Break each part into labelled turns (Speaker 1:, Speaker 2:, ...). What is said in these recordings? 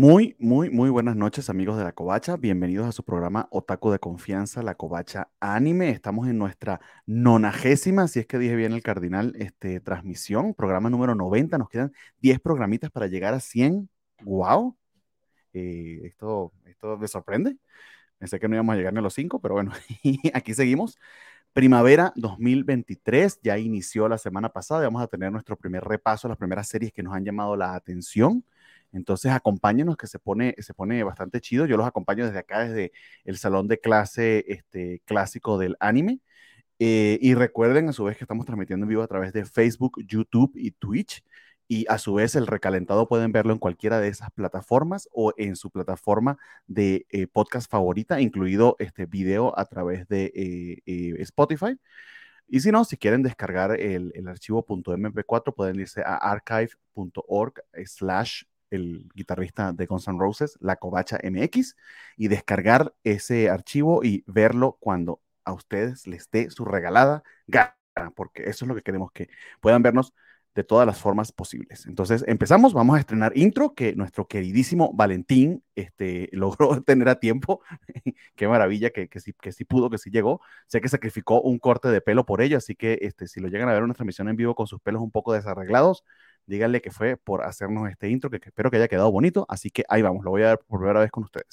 Speaker 1: Muy, muy, muy buenas noches, amigos de la Covacha. Bienvenidos a su programa Otaku de Confianza, la Covacha Anime. Estamos en nuestra nonagésima, si es que dije bien el cardinal, este, transmisión, programa número 90. Nos quedan 10 programitas para llegar a 100. ¡Wow! Eh, esto, esto me sorprende. Pensé que no íbamos a llegar ni a los 5, pero bueno, aquí seguimos. Primavera 2023 ya inició la semana pasada y vamos a tener nuestro primer repaso, las primeras series que nos han llamado la atención. Entonces, acompáñenos que se pone, se pone bastante chido. Yo los acompaño desde acá, desde el salón de clase este, clásico del anime. Eh, y recuerden a su vez que estamos transmitiendo en vivo a través de Facebook, YouTube y Twitch. Y a su vez el recalentado pueden verlo en cualquiera de esas plataformas o en su plataforma de eh, podcast favorita, incluido este video a través de eh, Spotify. Y si no, si quieren descargar el, el archivo .mp4, pueden irse a archive.org slash el guitarrista de Guns N' Roses, La Covacha MX, y descargar ese archivo y verlo cuando a ustedes les dé su regalada gana, porque eso es lo que queremos que puedan vernos de todas las formas posibles. Entonces, empezamos, vamos a estrenar intro que nuestro queridísimo Valentín este, logró tener a tiempo. Qué maravilla que, que, sí, que sí pudo, que sí llegó. Sé que sacrificó un corte de pelo por ello, así que este, si lo llegan a ver en una transmisión en vivo con sus pelos un poco desarreglados, díganle que fue por hacernos este intro, que, espero que haya quedado bonito. Así que ahí vamos, lo voy a ver por primera vez con ustedes.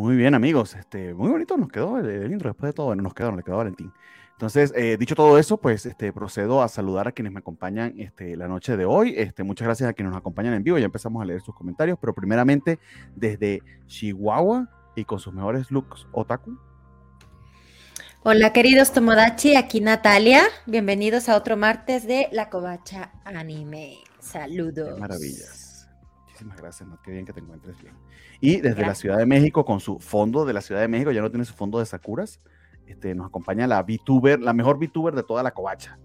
Speaker 1: Muy bien, amigos. Este, muy bonito nos quedó el, intro. Después de todo, bueno, nos quedó, le quedó Valentín. Entonces, eh, dicho todo eso, pues este, procedo a saludar a quienes me acompañan este, la noche de hoy. Este, muchas gracias a quienes nos acompañan en vivo. Ya empezamos a leer sus comentarios, pero primeramente desde Chihuahua y con sus mejores looks, Otaku.
Speaker 2: Hola, queridos Tomodachi, aquí Natalia. Bienvenidos a otro martes de La Covacha Anime. Saludos.
Speaker 1: Qué maravillas. Muchísimas gracias, Qué bien que te encuentres bien. Y desde la Ciudad de México, con su fondo de la Ciudad de México, ya no tiene su fondo de Sakuras este, nos acompaña la VTuber, la mejor VTuber de toda la covacha.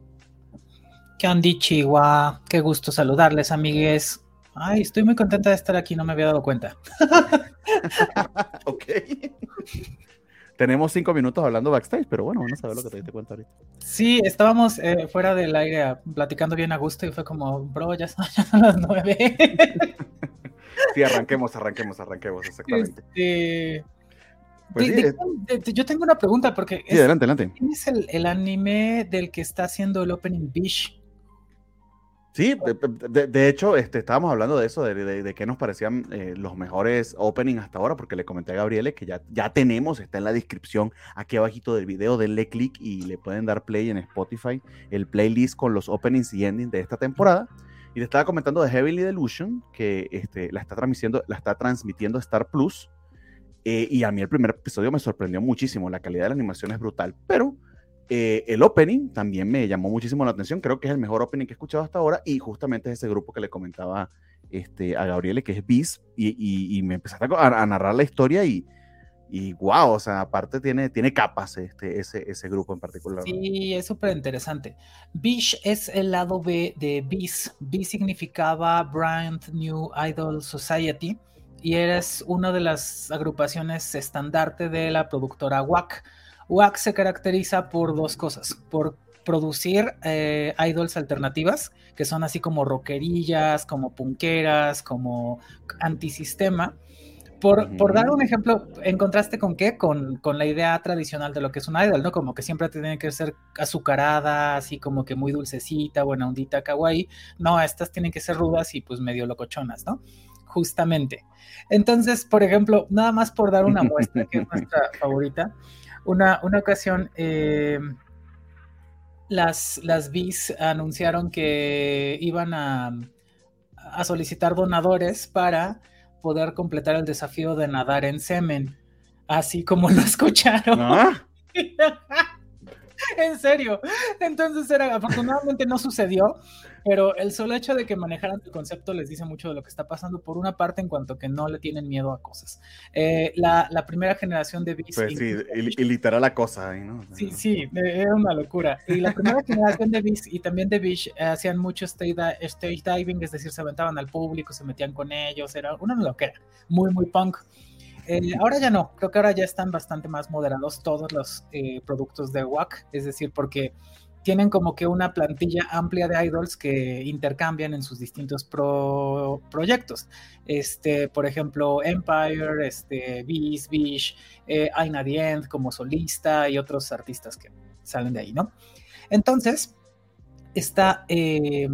Speaker 3: ¿Qué onda, Chihuahua? Qué gusto saludarles, amigues. Ay, estoy muy contenta de estar aquí, no me había dado cuenta.
Speaker 1: ok. Tenemos cinco minutos hablando backstage, pero bueno, vamos a ver lo que te diste cuenta ahorita.
Speaker 3: Sí, estábamos eh, fuera del aire platicando bien a gusto y fue como, bro, ya son, las nueve.
Speaker 1: sí, arranquemos, arranquemos, arranquemos, exactamente. Este,
Speaker 3: pues yo tengo una pregunta porque...
Speaker 1: Sí, adelante, adelante.
Speaker 3: ¿Quién es el, anime del que está haciendo el opening Bish?
Speaker 1: Sí, de, hecho, este, estábamos hablando de eso, de, de, qué nos parecían eh, los mejores openings hasta ahora, porque le comenté a Gabriele que ya, ya tenemos, está en la descripción aquí abajito del video, denle clic y le pueden dar play en Spotify, el playlist con los openings y endings de esta temporada. Y le estaba comentando de Heavenly Delusion, que este, la, está transmitiendo, la está transmitiendo Star Plus, eh, y a mí el primer episodio me sorprendió muchísimo, la calidad de la animación es brutal, pero eh, el opening también me llamó muchísimo la atención, creo que es el mejor opening que he escuchado hasta ahora y justamente es ese grupo que le comentaba este, a Gabriele, que es Bis, y, y, me empezaste a, narrar la historia y, y wow, o sea, aparte tiene, tiene capas este, ese, ese grupo en particular.
Speaker 3: Sí, es súper interesante. Bish es el lado B de Bis. Bis significaba Brand New Idol Society y eres una de las agrupaciones estandarte de la productora WAC. WAC se caracteriza por dos cosas, por producir eh, idols alternativas, que son así como rockerillas, como punqueras, como antisistema. Por, por, dar un ejemplo, ¿en contraste con qué? Con, con, la idea tradicional de lo que es un idol, ¿no? Como que siempre tiene que ser azucarada, así como que muy dulcecita, buena ondita, kawaii. No, estas tienen que ser rudas y pues medio locochonas, ¿no? Justamente. Entonces, por ejemplo, nada más por dar una muestra, que es nuestra favorita, una, una ocasión eh, las, las BIS anunciaron que iban a, a solicitar donadores para poder completar el desafío de nadar en semen, así como lo escucharon. ¿Ah? en serio. Entonces era, afortunadamente no sucedió, pero el solo hecho de que manejaran el concepto les dice mucho de lo que está pasando, por una parte, en cuanto que no le tienen miedo a cosas. Eh, la, la, primera generación de Beast.
Speaker 1: Pues sí, y, literal la cosa ¿no?
Speaker 3: Sí, sí, era una locura. Y la primera generación de Beast y también de Beast hacían mucho stage, stage diving, es decir, se aventaban al público, se metían con ellos, era una loquera, muy, muy punk. Eh, ahora ya no, creo que ahora ya están bastante más moderados todos los eh, productos de WAC, es decir, porque tienen como que una plantilla amplia de idols que intercambian en sus distintos proyectos. Este, por ejemplo, Empire, este, Beast, Bish, eh, Aina The End como solista y otros artistas que salen de ahí, ¿no? Entonces, está eh,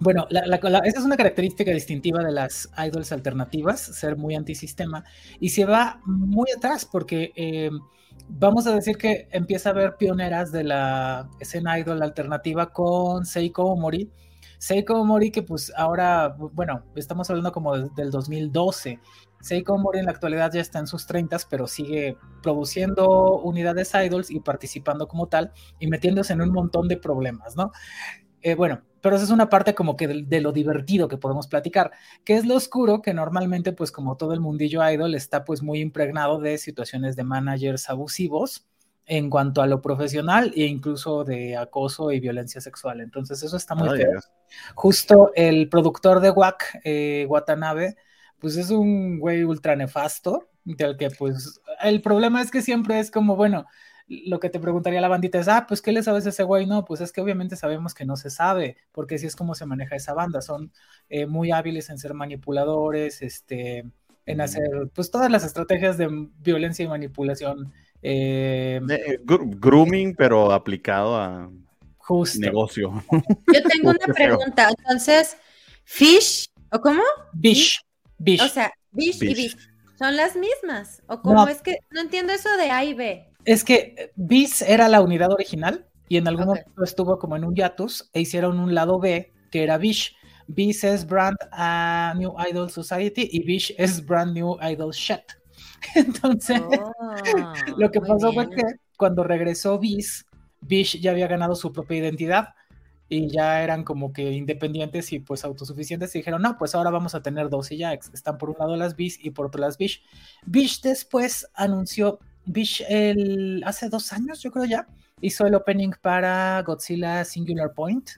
Speaker 3: bueno, esa es una característica distintiva de las idols alternativas, ser muy antisistema, y se va muy atrás porque eh, vamos a decir que empieza a haber pioneras de la escena idol alternativa con Seiko Omori. Seiko Omori que pues ahora, bueno, estamos hablando como del 2012. Seiko Omori en la actualidad ya está en sus 30, pero sigue produciendo unidades idols y participando como tal y metiéndose en un montón de problemas, ¿no? Eh, bueno, pero esa es una parte como que de, lo divertido que podemos platicar, que es lo oscuro que normalmente pues como todo el mundillo idol está pues muy impregnado de situaciones de managers abusivos en cuanto a lo profesional e incluso de acoso y violencia sexual. Entonces eso está muy feo. Justo el productor de WAC, eh, Watanabe, pues es un güey ultra nefasto, del que pues el problema es que siempre es como, bueno, lo que te preguntaría la bandita es, ah, pues, ¿qué le sabes a ese güey? No, pues es que obviamente sabemos que no se sabe, porque así es como se maneja esa banda. Son eh, muy hábiles en ser manipuladores, este, en hacer, pues, todas las estrategias de violencia y manipulación.
Speaker 1: Eh, eh, grooming, pero aplicado a negocio.
Speaker 2: Yo tengo una pregunta. Entonces, Fish, ¿o cómo?
Speaker 3: Bish. Bish.
Speaker 2: O sea, Bish, y Bish. ¿Son las mismas? ¿O cómo es que no entiendo eso de A y B?
Speaker 3: Es que BIS era la unidad original y en algún momento estuvo como en un hiatus e hicieron un lado B que era Bish. BIS es Brand New Idol Society y Bish es Brand New Idol Shit. Entonces, oh, lo que pasó fue que cuando regresó BIS, Bish ya había ganado su propia identidad y ya eran como que independientes y pues autosuficientes y dijeron, no, pues ahora vamos a tener dos y ya están por un lado las BIS y por otro las Bish. Bish después anunció Bish el, hace dos años, yo creo ya, hizo el opening para Godzilla Singular Point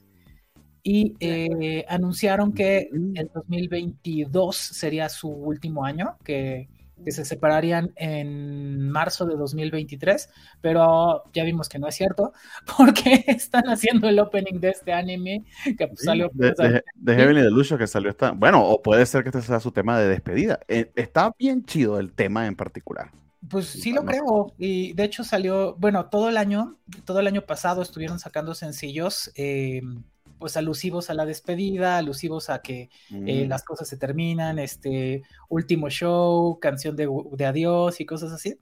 Speaker 3: y eh, anunciaron que el 2022 sería su último año, que, se separarían en marzo de 2023, pero ya vimos que no es cierto, porque están haciendo el opening de este anime que salió...
Speaker 1: De, de, de Heavenly Delusion que salió esta... Bueno, o puede ser que este sea su tema de despedida. Eh, está bien chido el tema en particular.
Speaker 3: Pues sí lo creo. Y de hecho salió, bueno, todo el año, todo el año pasado estuvieron sacando sencillos, eh, pues alusivos a la despedida, alusivos a que eh, mm. las cosas se terminan, este último show, canción de, adiós y cosas así.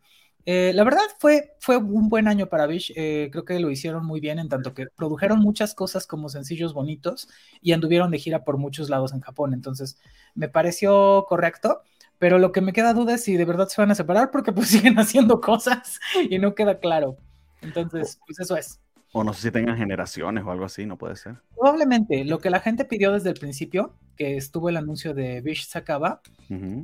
Speaker 3: Eh, la verdad fue, fue un buen año para Bish, creo que lo hicieron muy bien en tanto que produjeron muchas cosas como sencillos bonitos y anduvieron de gira por muchos lados en Japón, entonces me pareció correcto. Pero lo que me queda duda es si de verdad se van a separar porque pues siguen haciendo cosas y no queda claro. Entonces, pues eso es.
Speaker 1: O no sé si tengan generaciones o algo así, no puede ser.
Speaker 3: Probablemente. Lo que la gente pidió desde el principio, que estuvo el anuncio de Bish Sakaba,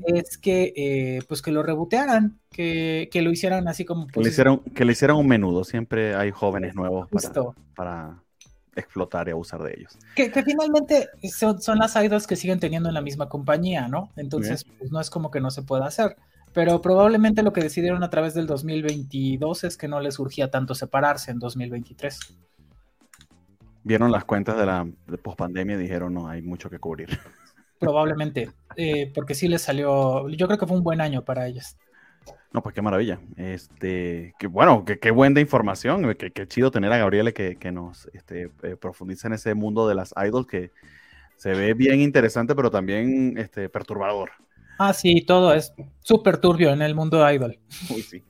Speaker 3: es que eh, pues que lo rebotearan, que, que, lo hicieran así como...
Speaker 1: que, le hicieran, que le hicieran un menudo. Siempre hay jóvenes nuevos para, para, explotar y abusar de ellos.
Speaker 3: Que, finalmente son, son, las idols que siguen teniendo en la misma compañía, ¿no? Entonces, pues no es como que no se pueda hacer. Pero probablemente lo que decidieron a través del 2022 es que no les surgía tanto separarse en 2023.
Speaker 1: Vieron las cuentas de la pospandemia y dijeron, no, hay mucho que cubrir.
Speaker 3: Probablemente, eh, porque sí les salió, yo creo que fue un buen año para ellas.
Speaker 1: No, pues qué maravilla. Este, que bueno, qué buena información. Qué chido tener a Gabriele que, nos este, eh, profundiza en ese mundo de las idols que se ve bien interesante, pero también este, perturbador.
Speaker 3: Ah, sí, todo es súper turbio en el mundo idol.
Speaker 1: Uy, sí.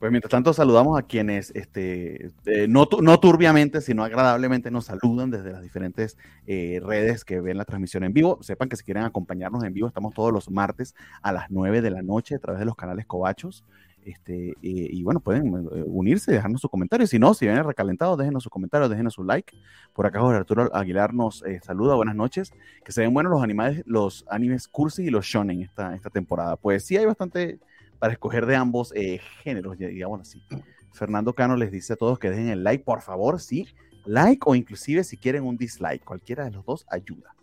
Speaker 1: Pues mientras tanto saludamos a quienes, este, eh, no, no, turbiamente, sino agradablemente nos saludan desde las diferentes eh, redes que ven la transmisión en vivo. Sepan que si quieren acompañarnos en vivo, estamos todos los martes a las 9 de la noche a través de los canales Cobachos. Este, y bueno, pueden unirse, dejarnos sus comentarios. Si no, si vienen recalentados, déjenos sus comentarios, déjenos su like. Por acá Jorge Arturo Aguilar nos saluda, buenas noches. Que se ven buenos los animales, los animes cursi y los shonen esta, esta temporada. Pues sí hay bastante para escoger de ambos géneros, digamos así. Fernando Cano les dice a todos que dejen el like, por favor, sí. Like o inclusive si quieren un dislike, cualquiera de los dos ayuda.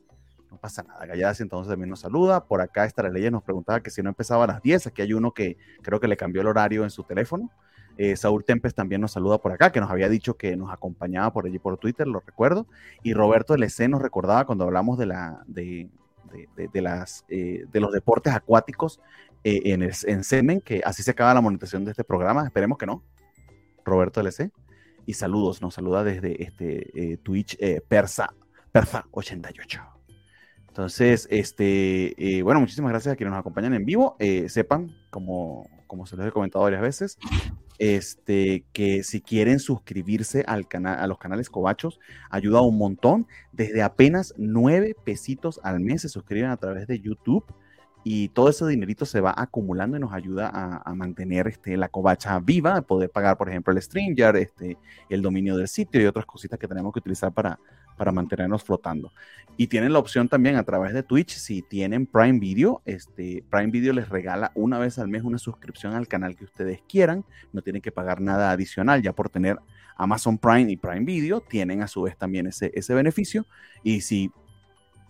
Speaker 1: No pasa nada. Galladas entonces también nos saluda. Por acá esta ley nos preguntaba que si no empezaba a las 10. Aquí hay uno que creo que le cambió el horario en su teléfono. Eh, Saúl Tempes también nos saluda por acá, que nos había dicho que nos acompañaba por allí por Twitter, lo recuerdo. Y Roberto LC nos recordaba cuando hablamos de, la, de, de, las, eh, de los deportes acuáticos eh, en, en Semen, que así se acaba la monetización de este programa. Esperemos que no. Roberto LC. Y saludos, nos saluda desde este eh, Twitch eh, Persa, Persa 88. Entonces, este, eh, bueno, muchísimas gracias a quienes nos acompañan en vivo. sepan, como, como se les he comentado varias veces, este, que si quieren suscribirse al canal, a los canales Cobachos, ayuda un montón. Desde apenas nueve pesitos al mes se suscriben a través de YouTube y todo ese dinerito se va acumulando y nos ayuda a, mantener este, la covacha viva, poder pagar, por ejemplo, el StreamYard, este, el dominio del sitio y otras cositas que tenemos que utilizar para, para mantenernos flotando. Y tienen la opción también a través de Twitch, si tienen Prime Video, este, Prime Video les regala una vez al mes una suscripción al canal que ustedes quieran, no tienen que pagar nada adicional ya por tener Amazon Prime y Prime Video, tienen a su vez también ese, ese beneficio. Y si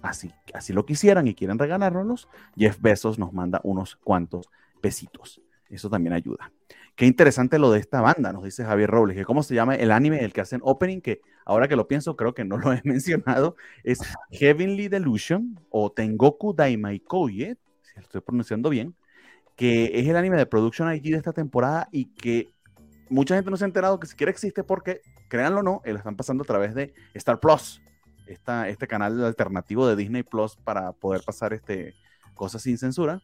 Speaker 1: así, así lo quisieran y quieren regalárnoslos, Jeff Bezos nos manda unos cuantos pesitos. Eso también ayuda. Qué interesante lo de esta banda, nos dice Javier Robles, que cómo se llama el anime el que hacen opening, que ahora que lo pienso creo que no lo he mencionado, es Heavenly Delusion o Tengoku Daimaikoye, si lo estoy pronunciando bien, que es el anime de Production IG de esta temporada y que mucha gente no se ha enterado que siquiera existe porque, créanlo o no, lo están pasando a través de Star Plus este canal alternativo de Disney Plus para poder pasar este, cosas sin censura.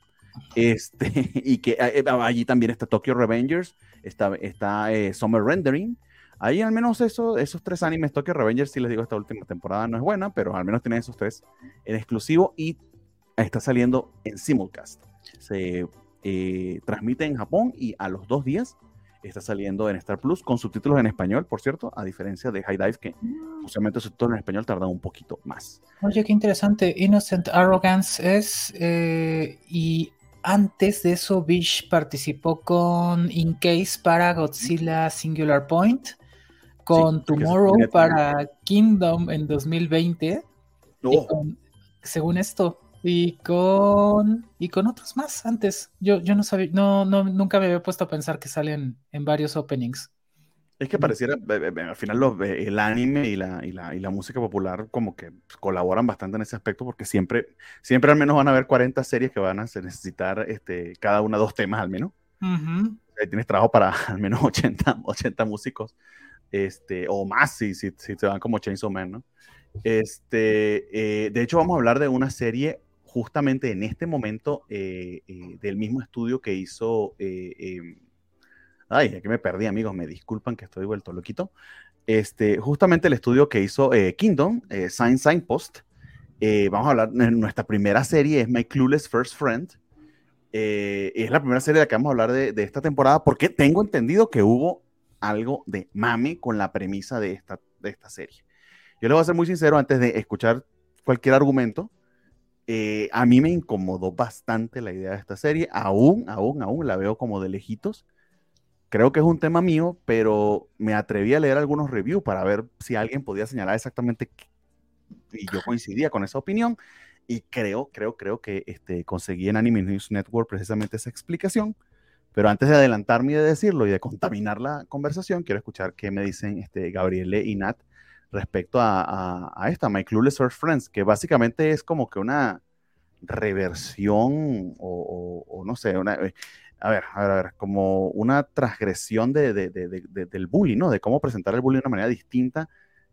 Speaker 1: Este, y que eh, eh, allí también está Tokyo Revengers, está, está eh, Summer Rendering. Ahí al menos eso, esos tres animes, Tokyo Revengers, si les digo, esta última temporada no es buena, pero al menos tienen esos tres en exclusivo y está saliendo en simulcast. Se transmite en Japón y a los dos días está saliendo en Star Plus con subtítulos en español, por cierto, a diferencia de High Dive, que justamente sus subtítulos en español tardan un poquito más.
Speaker 3: Oye, qué interesante. Innocent Arrogance es. Eh, y antes de eso, Bish participó con In Case para Godzilla Singular Point, con Tomorrow para Kingdom en 2020. según esto, y con y con otros más antes. Yo, yo no sabía, no, no, nunca me había puesto a pensar que salen en varios openings.
Speaker 1: Es que pareciera, al final el anime y la, y, la, y la música popular como que colaboran bastante en ese aspecto porque siempre, siempre al menos van a haber 40 series que van a necesitar este, cada una dos temas al menos. tienes trabajo para al menos 80, 80 músicos este, o más si, si, si se van como Chainsaw Man, ¿no? Este, eh, de hecho, vamos a hablar de una serie justamente en este momento eh, eh, del mismo estudio que hizo... Eh, em, ay, aquí me perdí, amigos, me disculpan que estoy vuelto loquito. Este, justamente el estudio que hizo Kingdom, Sign Signpost. vamos a hablar, nuestra primera serie es My Clueless First Friend. es la primera serie de la que vamos a hablar de, de, esta temporada porque tengo entendido que hubo algo de mame con la premisa de esta, de esta serie. Yo les voy a ser muy sincero antes de escuchar cualquier argumento. Eh, a mí me incomodó bastante la idea de esta serie, aún, aún, aún la veo como de lejitos. Creo que es un tema mío, pero me atreví a leer algunos reviews para ver si alguien podía señalar exactamente y yo coincidía con esa opinión y creo, creo, creo que este, conseguí en Anime News Network precisamente esa explicación. Pero antes de adelantarme y de decirlo y de contaminar la conversación, quiero escuchar qué me dicen este, Gabriele y Nat respecto a, esta, My Clueless Earth Friends, que básicamente es como que una reversión o, no sé, una, eh, a ver, a ver, a ver, como una transgresión de, del bullying, ¿no? De cómo presentar el bullying de una manera distinta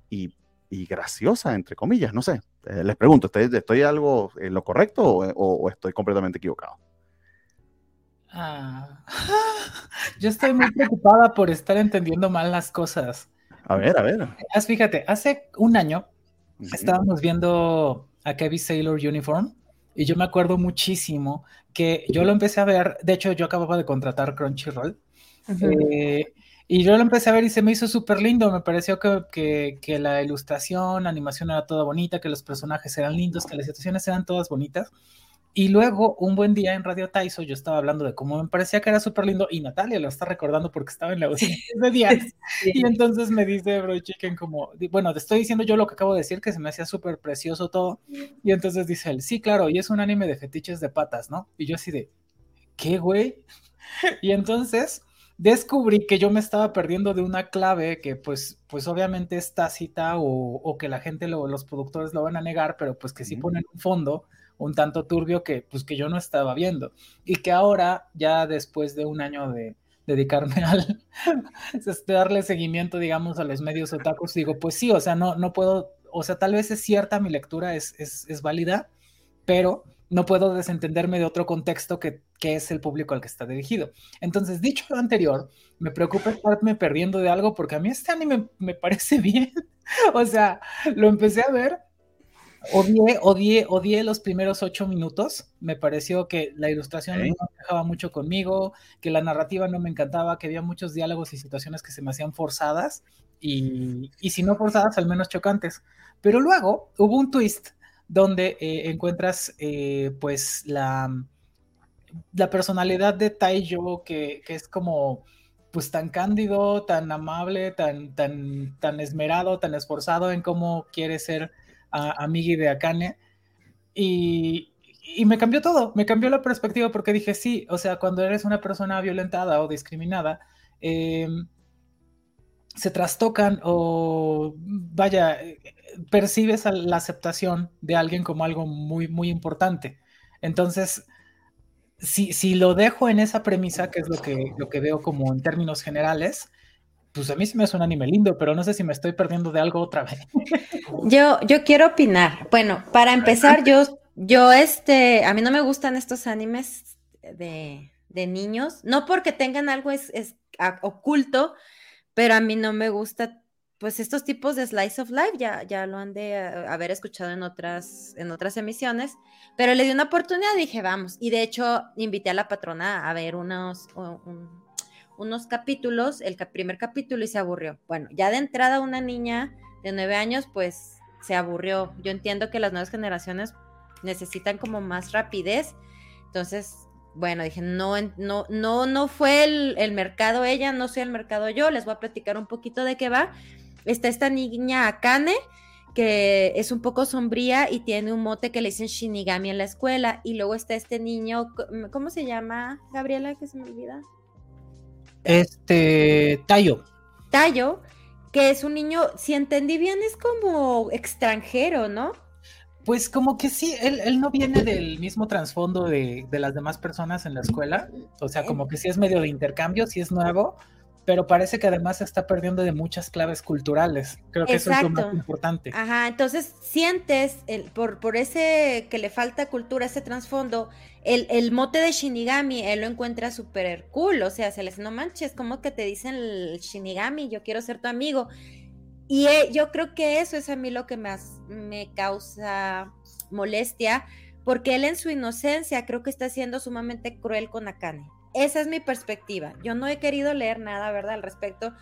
Speaker 1: y, graciosa, entre comillas, no sé. Eh, les pregunto, ¿estoy, ¿estoy algo en lo correcto o, estoy completamente equivocado?
Speaker 3: Ah. Yo estoy muy preocupada por estar entendiendo mal las cosas.
Speaker 1: A ver, a ver.
Speaker 3: Fíjate, hace un año estábamos viendo a Kevin Sailor Uniform Y yo me acuerdo muchísimo que yo lo empecé a ver, de hecho yo acababa de contratar Crunchyroll. eh, y yo lo empecé a ver y se me hizo súper lindo. Me pareció que, que, que, la ilustración, la animación era toda bonita, que los personajes eran lindos, que las situaciones eran todas bonitas. Y luego, un buen día en Radio Taiso, yo estaba hablando de cómo me parecía que era súper lindo y Natalia lo está recordando porque estaba en la audiencia de días. Sí. Y entonces me dice Bro Chicken como, bueno, te estoy diciendo yo lo que acabo de decir, que se me hacía súper precioso todo. Y entonces dice él, sí, claro, y es un anime de fetiches de patas, ¿no? Y yo así de, ¿qué, güey? Y entonces descubrí que yo me estaba perdiendo de una clave que pues, pues obviamente es tácita o, o que la gente, lo, los productores lo van a negar, pero pues que sí ponen un fondo un tanto turbio que pues que yo no estaba viendo y que ahora ya después de un año de dedicarme al darle seguimiento digamos a los medios otakus digo pues sí o sea no no puedo o sea tal vez es cierta mi lectura es, es, es válida pero no puedo desentenderme de otro contexto que, que, es el público al que está dirigido. Entonces, dicho lo anterior, me preocupa estarme perdiendo de algo porque a mí este anime me parece bien. o sea, lo empecé a ver Odié, odié, odié los primeros ocho minutos. Me pareció que la ilustración ¿Eh? no dejaba mucho conmigo, que la narrativa no me encantaba, que había muchos diálogos y situaciones que se me hacían forzadas y, y si no forzadas, al menos chocantes. Pero luego hubo un twist donde eh, encuentras eh, pues la, la, personalidad de Taiyo que, que es como pues tan cándido, tan amable, tan, tan, tan esmerado, tan esforzado en cómo quiere ser a, a Migi de Akane. Y, y, me cambió todo, me cambió la perspectiva porque dije, sí, o sea, cuando eres una persona violentada o discriminada, eh, se trastocan o, vaya, percibes la aceptación de alguien como algo muy, muy importante. Entonces, si, si lo dejo en esa premisa, que es lo que, lo que veo como en términos generales, pues a mí sí me es un anime lindo, pero no sé si me estoy perdiendo de algo otra vez.
Speaker 2: Yo, yo quiero opinar. Bueno, para empezar, yo, yo, este, a mí no me gustan estos animes de, de niños, no porque tengan algo es, es oculto, pero a mí no me gusta, pues estos tipos de slice of life, ya, ya lo han de haber escuchado en otras, en otras emisiones, pero le di una oportunidad, dije, vamos, y de hecho invité a la patrona a ver unos, un, unos capítulos, el primer capítulo y se aburrió. Bueno, ya de entrada una niña de nueve años, pues se aburrió. Yo entiendo que las nuevas generaciones necesitan como más rapidez. Entonces, bueno, dije, no, no, no, no fue el, el, mercado ella, no soy el mercado yo. Les voy a platicar un poquito de qué va. Está esta niña Akane, que es un poco sombría y tiene un mote que le dicen Shinigami en la escuela. Y luego está este niño, ¿cómo se llama, Gabriela? Que se me olvida.
Speaker 3: Este, Tayo.
Speaker 2: Tayo, que es un niño, si entendí bien, es como extranjero, ¿no?
Speaker 3: Pues como que sí, él, él no viene del mismo trasfondo de, de, las demás personas en la escuela, o sea, como que sí es medio de intercambio, sí es nuevo, pero parece que además se está perdiendo de muchas claves culturales. Creo que Exacto. eso es lo más importante.
Speaker 2: Ajá, entonces sientes el, por, por ese que le falta cultura, ese trasfondo, el, el, mote de Shinigami, él lo encuentra súper cool, o sea, se les no manches, como que te dicen el Shinigami, yo quiero ser tu amigo. Y eh, yo creo que eso es a mí lo que más me causa molestia, porque él en su inocencia creo que está siendo sumamente cruel con Akane. Esa es mi perspectiva. Yo no he querido leer nada, ¿verdad?, al respecto,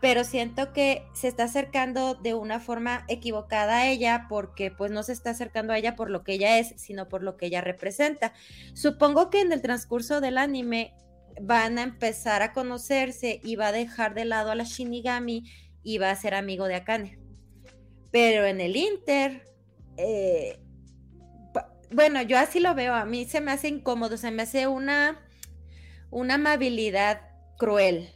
Speaker 2: pero siento que se está acercando de una forma equivocada a ella porque pues no se está acercando a ella por lo que ella es, sino por lo que ella representa. Supongo que en el transcurso del anime van a empezar a conocerse y va a dejar de lado a la Shinigami y va a ser amigo de Akane. Pero en el Inter, eh, bueno, yo así lo veo, a mí se me hace incómodo, se me hace una una amabilidad cruel.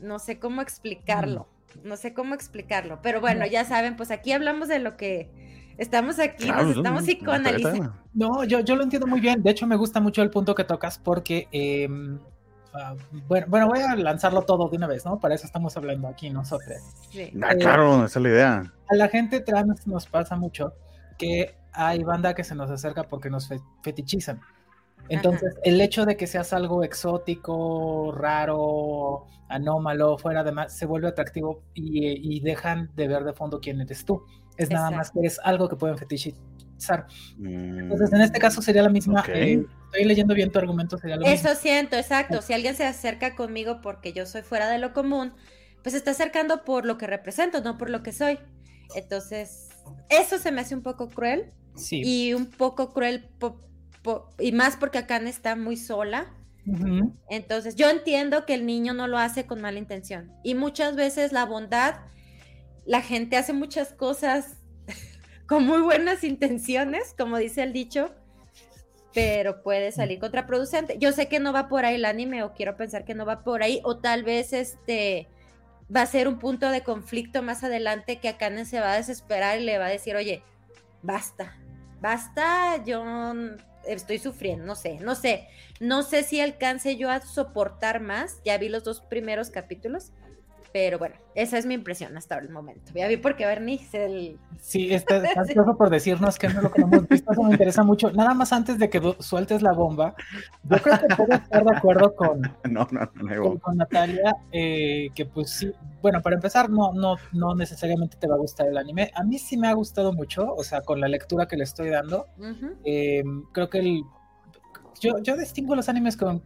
Speaker 2: No sé cómo explicarlo. No sé cómo explicarlo. Pero bueno, ya saben, pues aquí hablamos de lo que estamos aquí, claro, nos estamos psicoanalizando.
Speaker 3: No, yo, yo lo entiendo muy bien. De hecho, me gusta mucho el punto que tocas porque. Eh, Uh, bueno, bueno, voy a lanzarlo todo de una vez, ¿no? Para eso estamos hablando aquí nosotros.
Speaker 1: Sí. Ah, claro, esa es la idea.
Speaker 3: A la gente trans nos pasa mucho que hay banda que se nos acerca porque nos fetichizan. Entonces, Ajá. el hecho de que seas algo exótico, raro, anómalo, fuera de más, se vuelve atractivo y, y, dejan de ver de fondo quién eres tú. Es Exacto. nada más que es algo que pueden fetichi empezar. Entonces, en este caso sería la misma. Eh, estoy leyendo bien tu argumento, sería lo
Speaker 2: Eso siento, exacto. Si alguien se acerca conmigo porque yo soy fuera de lo común, pues se está acercando por lo que represento, no por lo que soy. Entonces, eso se me hace un poco cruel. Sí. Y un poco cruel, y más porque Akane está muy sola. Entonces, yo entiendo que el niño no lo hace con mala intención. Y muchas veces la bondad, la gente hace muchas cosas con muy buenas intenciones, como dice el dicho, pero puede salir contraproducente. Yo sé que no va por ahí el anime, o quiero pensar que no va por ahí, o tal vez este va a ser un punto de conflicto más adelante que Akane se va a desesperar y le va a decir, oye, basta, basta, yo estoy sufriendo, no sé, no sé, no sé si alcance yo a soportar más, ya vi los dos primeros capítulos, pero bueno, esa es mi impresión hasta el momento. Ya vi por qué Bernie el...
Speaker 3: Sí, está, por decirnos que no lo que hemos visto, eso me interesa mucho. Nada más antes de que sueltes la bomba, yo creo que puedo estar de acuerdo con, no, no, no, con, Natalia, eh, que pues sí, bueno, para empezar, no, no, no necesariamente te va a gustar el anime. A mí sí me ha gustado mucho, o sea, con la lectura que le estoy dando. Eh, creo que el, yo, yo distingo los animes con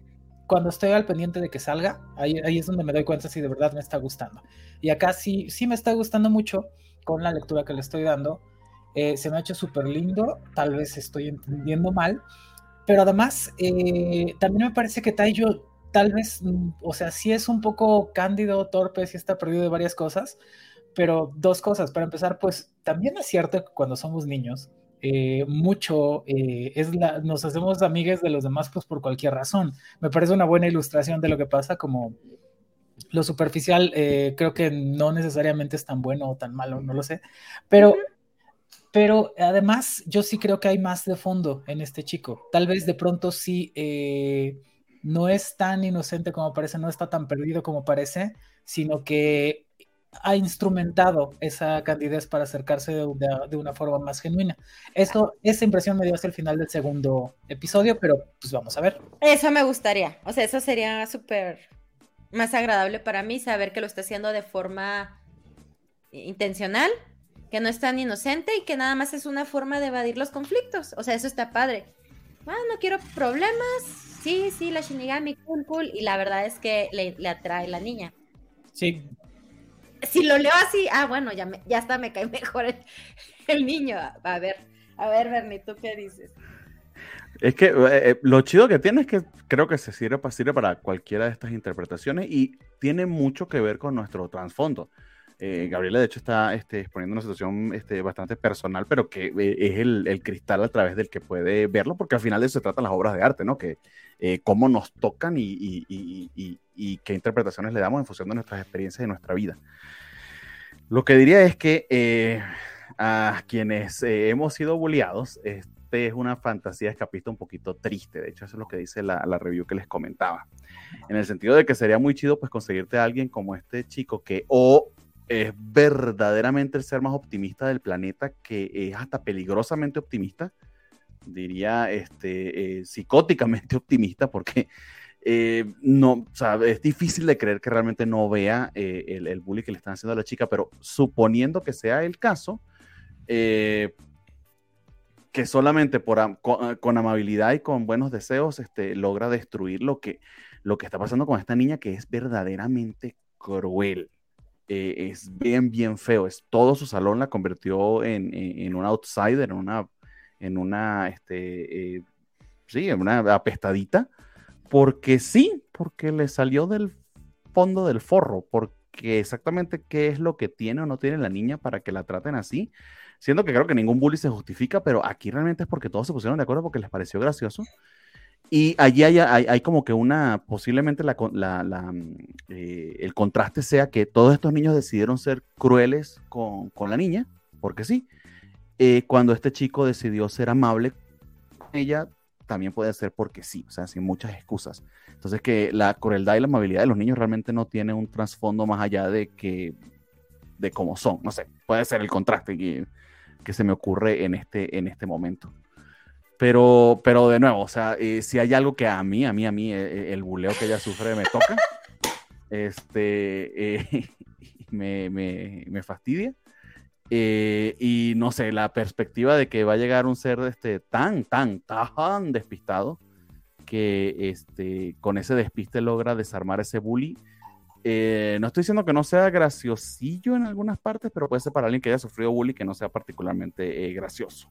Speaker 3: cuando estoy al pendiente de que salga, ahí, ahí, es donde me doy cuenta si de verdad me está gustando. Y acá sí, sí me está gustando mucho con la lectura que le estoy dando. Eh, se me ha hecho súper lindo, tal vez estoy entendiendo mal, pero además eh, también me parece que Taiyo tal vez, mm, o sea, sí es un poco cándido, torpe, sí está perdido de varias cosas, pero dos cosas. Para empezar, pues también es cierto que cuando somos niños, eh, mucho, eh, es la, nos hacemos amigues de los demás pues por cualquier razón. Me parece una buena ilustración de lo que pasa, como lo superficial eh, creo que no necesariamente es tan bueno o tan malo, no lo sé, pero, pero además yo sí creo que hay más de fondo en este chico. Tal vez de pronto sí no es tan inocente como parece, no está tan perdido como parece, sino que ha instrumentado esa candidez para acercarse de, una forma más genuina. Eso, esa impresión me dio hasta el final del segundo episodio, pero pues vamos a ver.
Speaker 2: Eso me gustaría, o sea, eso sería súper más agradable para mí, saber que lo está haciendo de forma intencional, que no es tan inocente y que nada más es una forma de evadir los conflictos. O sea, eso está padre. Ah, no quiero problemas. Sí, sí, la Shinigami, cool, cool. Y la verdad es que le, le atrae la niña.
Speaker 3: Sí,
Speaker 2: si lo leo así, ah, bueno, ya, me, ya hasta me cae mejor el, niño. A ver, a ver, Bernie, ¿tú qué dices?
Speaker 1: Es que eh, eh, lo chido que tiene es que creo que se sirve, sirve para cualquiera de estas interpretaciones y tiene mucho que ver con nuestro trasfondo. Eh, Gabriela, de hecho, está este, exponiendo una situación este, bastante personal, pero que es el, cristal a través del que puede verlo, porque al final de eso se tratan las obras de arte, ¿no? Que cómo nos tocan y, qué interpretaciones le damos en función de nuestras experiencias y nuestra vida. Lo que diría es que eh, a quienes eh, hemos sido bulliados, este es una fantasía escapista un poquito triste. De hecho, eso es lo que dice la, la, review que les comentaba. En el sentido de que sería muy chido pues conseguirte a alguien como este chico que o es verdaderamente el ser más optimista del planeta, que es hasta peligrosamente optimista, diría este, eh, psicóticamente optimista, porque eh, no, o sea, es difícil de creer que realmente no vea eh, el, el, bullying que le están haciendo a la chica, pero suponiendo que sea el caso, que solamente por, con, amabilidad y con buenos deseos este, logra destruir lo que, lo que está pasando con esta niña, que es verdaderamente cruel. Es bien, bien feo. Es, todo su salón la convirtió en, en, un outsider, en una, en una, este, sí, en una apestadita porque sí, porque le salió del fondo del forro, porque exactamente qué es lo que tiene o no tiene la niña para que la traten así. Siendo que creo que ningún bully se justifica, pero aquí realmente es porque todos se pusieron de acuerdo porque les pareció gracioso. Y allí hay, como que una, posiblemente la, la, mm, eh, el contraste sea que todos estos niños decidieron ser crueles con, con la niña, porque sí. Eh, cuando este chico decidió ser amable con ella, también puede ser porque sí, o sea, sin muchas excusas. Entonces que la crueldad y la amabilidad de los niños realmente no tiene un trasfondo más allá de que de cómo son, no sé, puede ser el contraste que, que se me ocurre en este, en este momento. Pero, pero de nuevo, o sea, eh, si hay algo que a mí, a mí, a mí, eh, el buleo que ella sufre me toca, este, eh, me, me, me fastidia Eh, y no sé, la perspectiva de que va a llegar un ser este, tan, tan, tan despistado que este, con ese despiste logra desarmar ese bully. Eh, no estoy diciendo que no sea graciosillo en algunas partes, pero puede ser para alguien que haya sufrido bully que no sea particularmente eh, gracioso.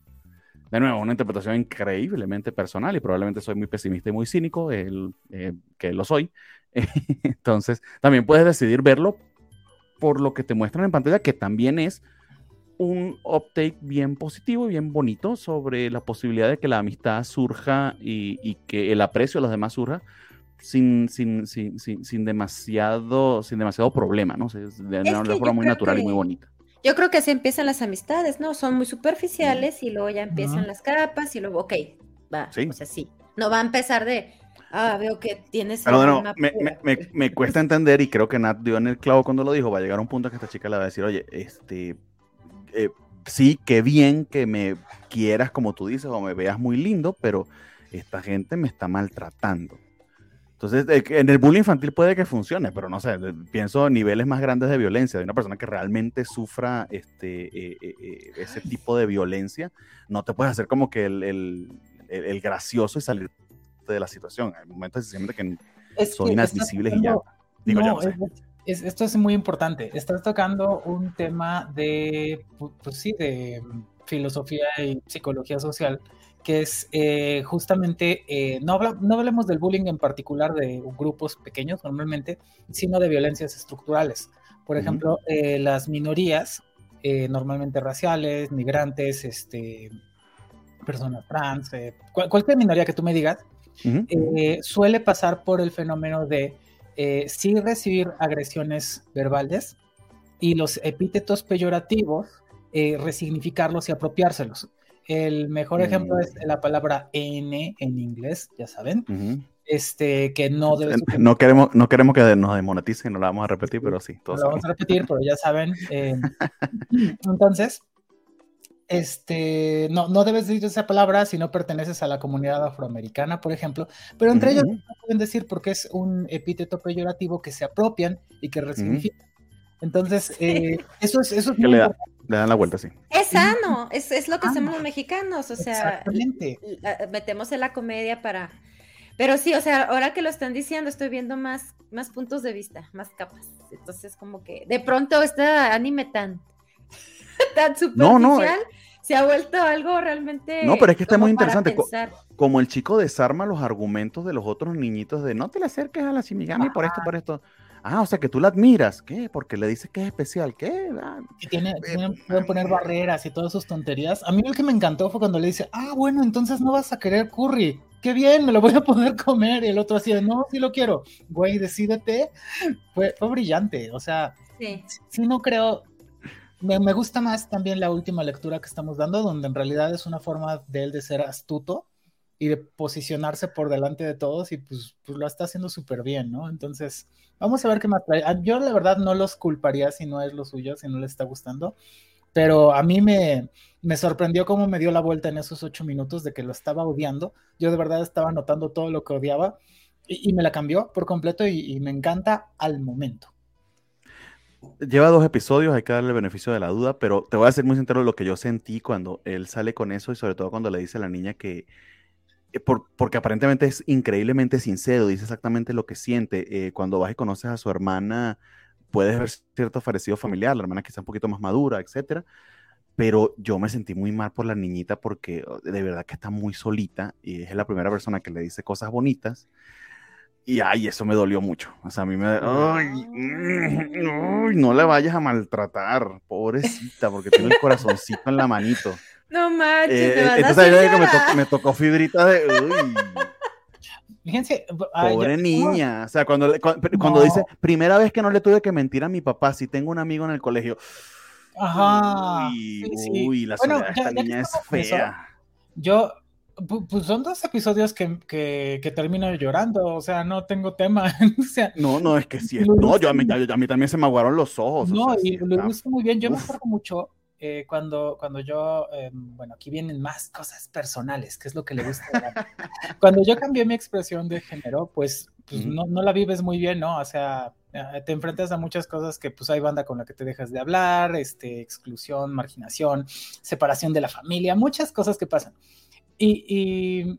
Speaker 1: De nuevo, una interpretación increíblemente personal y probablemente soy muy pesimista y muy cínico, el, que lo soy. Entonces, también puedes decidir verlo por lo que te muestran en pantalla, que también es un uptake bien positivo y bien bonito sobre la posibilidad de que la amistad surja y, que el aprecio a los demás surja sin, sin, sin, sin, demasiado, sin demasiado problema, ¿no? de una, forma muy natural y muy bonita.
Speaker 2: Yo creo que así empiezan las amistades, ¿no? Son muy superficiales y luego ya empiezan las capas y luego, ok, va, o sea, sí. No va a empezar de, ah, veo que tienes...
Speaker 1: Pero no, me, me, me, cuesta entender y creo que Nat dio en el clavo cuando lo dijo, va a llegar un punto que esta chica le va a decir, oye, este, eh, sí, qué bien que me quieras como tú dices o me veas muy lindo, pero esta gente me está maltratando. Entonces, en el bullying infantil puede que funcione, pero no sé, pienso niveles más grandes de violencia, de una persona que realmente sufra este, eh, eh, ese tipo de violencia, no te puedes hacer como que el, gracioso y salir de la situación. Hay momentos siempre que son inadmisibles y ya. Digo, no,
Speaker 3: esto es muy importante. Estás tocando un tema de, pues sí, de filosofía y psicología social, que es eh, justamente, eh, no, no hablemos del bullying en particular de grupos pequeños normalmente, sino de violencias estructurales. Por ejemplo, eh, las minorías, normalmente raciales, migrantes, este, personas trans, cualquier minoría que tú me digas, suele pasar por el fenómeno de sí recibir agresiones verbales y los epítetos peyorativos, resignificarlos y apropiárselos. El mejor ejemplo es mm. la palabra N en inglés, ya saben. Este, que no debe
Speaker 1: No queremos, no queremos que nos demoneticen, no la vamos a repetir, pero sí.
Speaker 3: Todos lo vamos a repetir, pero ya saben. Eh, entonces, este, no, no debes decir esa palabra si no perteneces a la comunidad afroamericana, por ejemplo, pero entre ellos pueden decir porque es un epíteto peyorativo que se apropian y que resignifican. Entonces, eh, eso es, eso es
Speaker 1: le, dan la vuelta, sí.
Speaker 2: Es sano, es, es lo que hacemos los mexicanos, o sea, metemos en la comedia para... Pero sí, o sea, ahora que lo están diciendo, estoy viendo más, más puntos de vista, más capas. Entonces, como que de pronto este anime tan tan superficial, no, eh. se ha vuelto algo realmente.
Speaker 1: No, pero es que está muy interesante. Como el chico desarma los argumentos de los otros niñitos de no te le acerques a la Shimigami por esto, por esto. Ah, o sea que tú la admiras. ¿Qué? Porque le dices que es especial. ¿Qué? Ah,
Speaker 3: tiene, pueden poner barreras y todas sus tonterías. A mí lo que me encantó fue cuando le dice, ah, bueno, entonces no vas a querer curry. Qué bien, me lo voy a poder comer. Y el otro así de, no, sí lo quiero. Güey, decídete. Fue, fue brillante. O sea, sí. sí no creo, me, gusta más también la última lectura que estamos dando, donde en realidad es una forma de él de ser astuto y de posicionarse por delante de todos y pues, pues lo está haciendo súper bien, ¿no? Entonces, vamos a ver qué más trae. Ah, yo la verdad no los culparía si no es lo suyo, si no les está gustando, pero a mí me, me sorprendió cómo me dio la vuelta en esos ocho minutos de que lo estaba odiando. Yo de verdad estaba notando todo lo que odiaba y, me la cambió por completo y me encanta al momento.
Speaker 1: Lleva dos episodios, hay que darle el beneficio de la duda, pero te voy a ser muy sincero lo que yo sentí cuando él sale con eso y sobre todo cuando le dice a la niña que, eh, porque aparentemente es increíblemente sincero, dice exactamente lo que siente. Eh, cuando vas y conoces a su hermana, puedes ver cierto parecido familiar, la hermana quizá un poquito más madura, etcétera. Pero yo me sentí muy mal por la niñita porque oh, de verdad que está muy solita y es la primera persona que le dice cosas bonitas. Y ay, eso me dolió mucho. O sea, a mí me. Ay, mm, no le vayas a maltratar, pobrecita, porque tiene el corazoncito en la manito.
Speaker 2: No manches,
Speaker 1: eh, entonces que me, tocó, me tocó fibrita de. Uy.
Speaker 3: Fíjense.
Speaker 1: Pobre niña. O sea, cuando, cuando, dice, primera vez que no le tuve que mentir a mi papá, si tengo un amigo en el colegio.
Speaker 3: Ajá.
Speaker 1: Uy, uy la bueno, esta niña es fea.
Speaker 3: yo pues son dos episodios que, que, termino llorando, o sea, no tengo tema.
Speaker 1: no, no, es que sí. No, yo a, mí, a mí también se me aguaron los ojos.
Speaker 3: No, y lo he visto muy bien. Yo me acuerdo mucho eh, cuando, cuando yo, em, bueno, aquí vienen más cosas personales, que es lo que le gusta. cuando yo cambié mi expresión de género, pues, pues no, no, la vives muy bien, ¿no? O sea, Ah, te enfrentas a muchas cosas que pues hay banda con la que te dejas de hablar, este, exclusión, marginación, separación de la familia, muchas cosas que pasan. Y,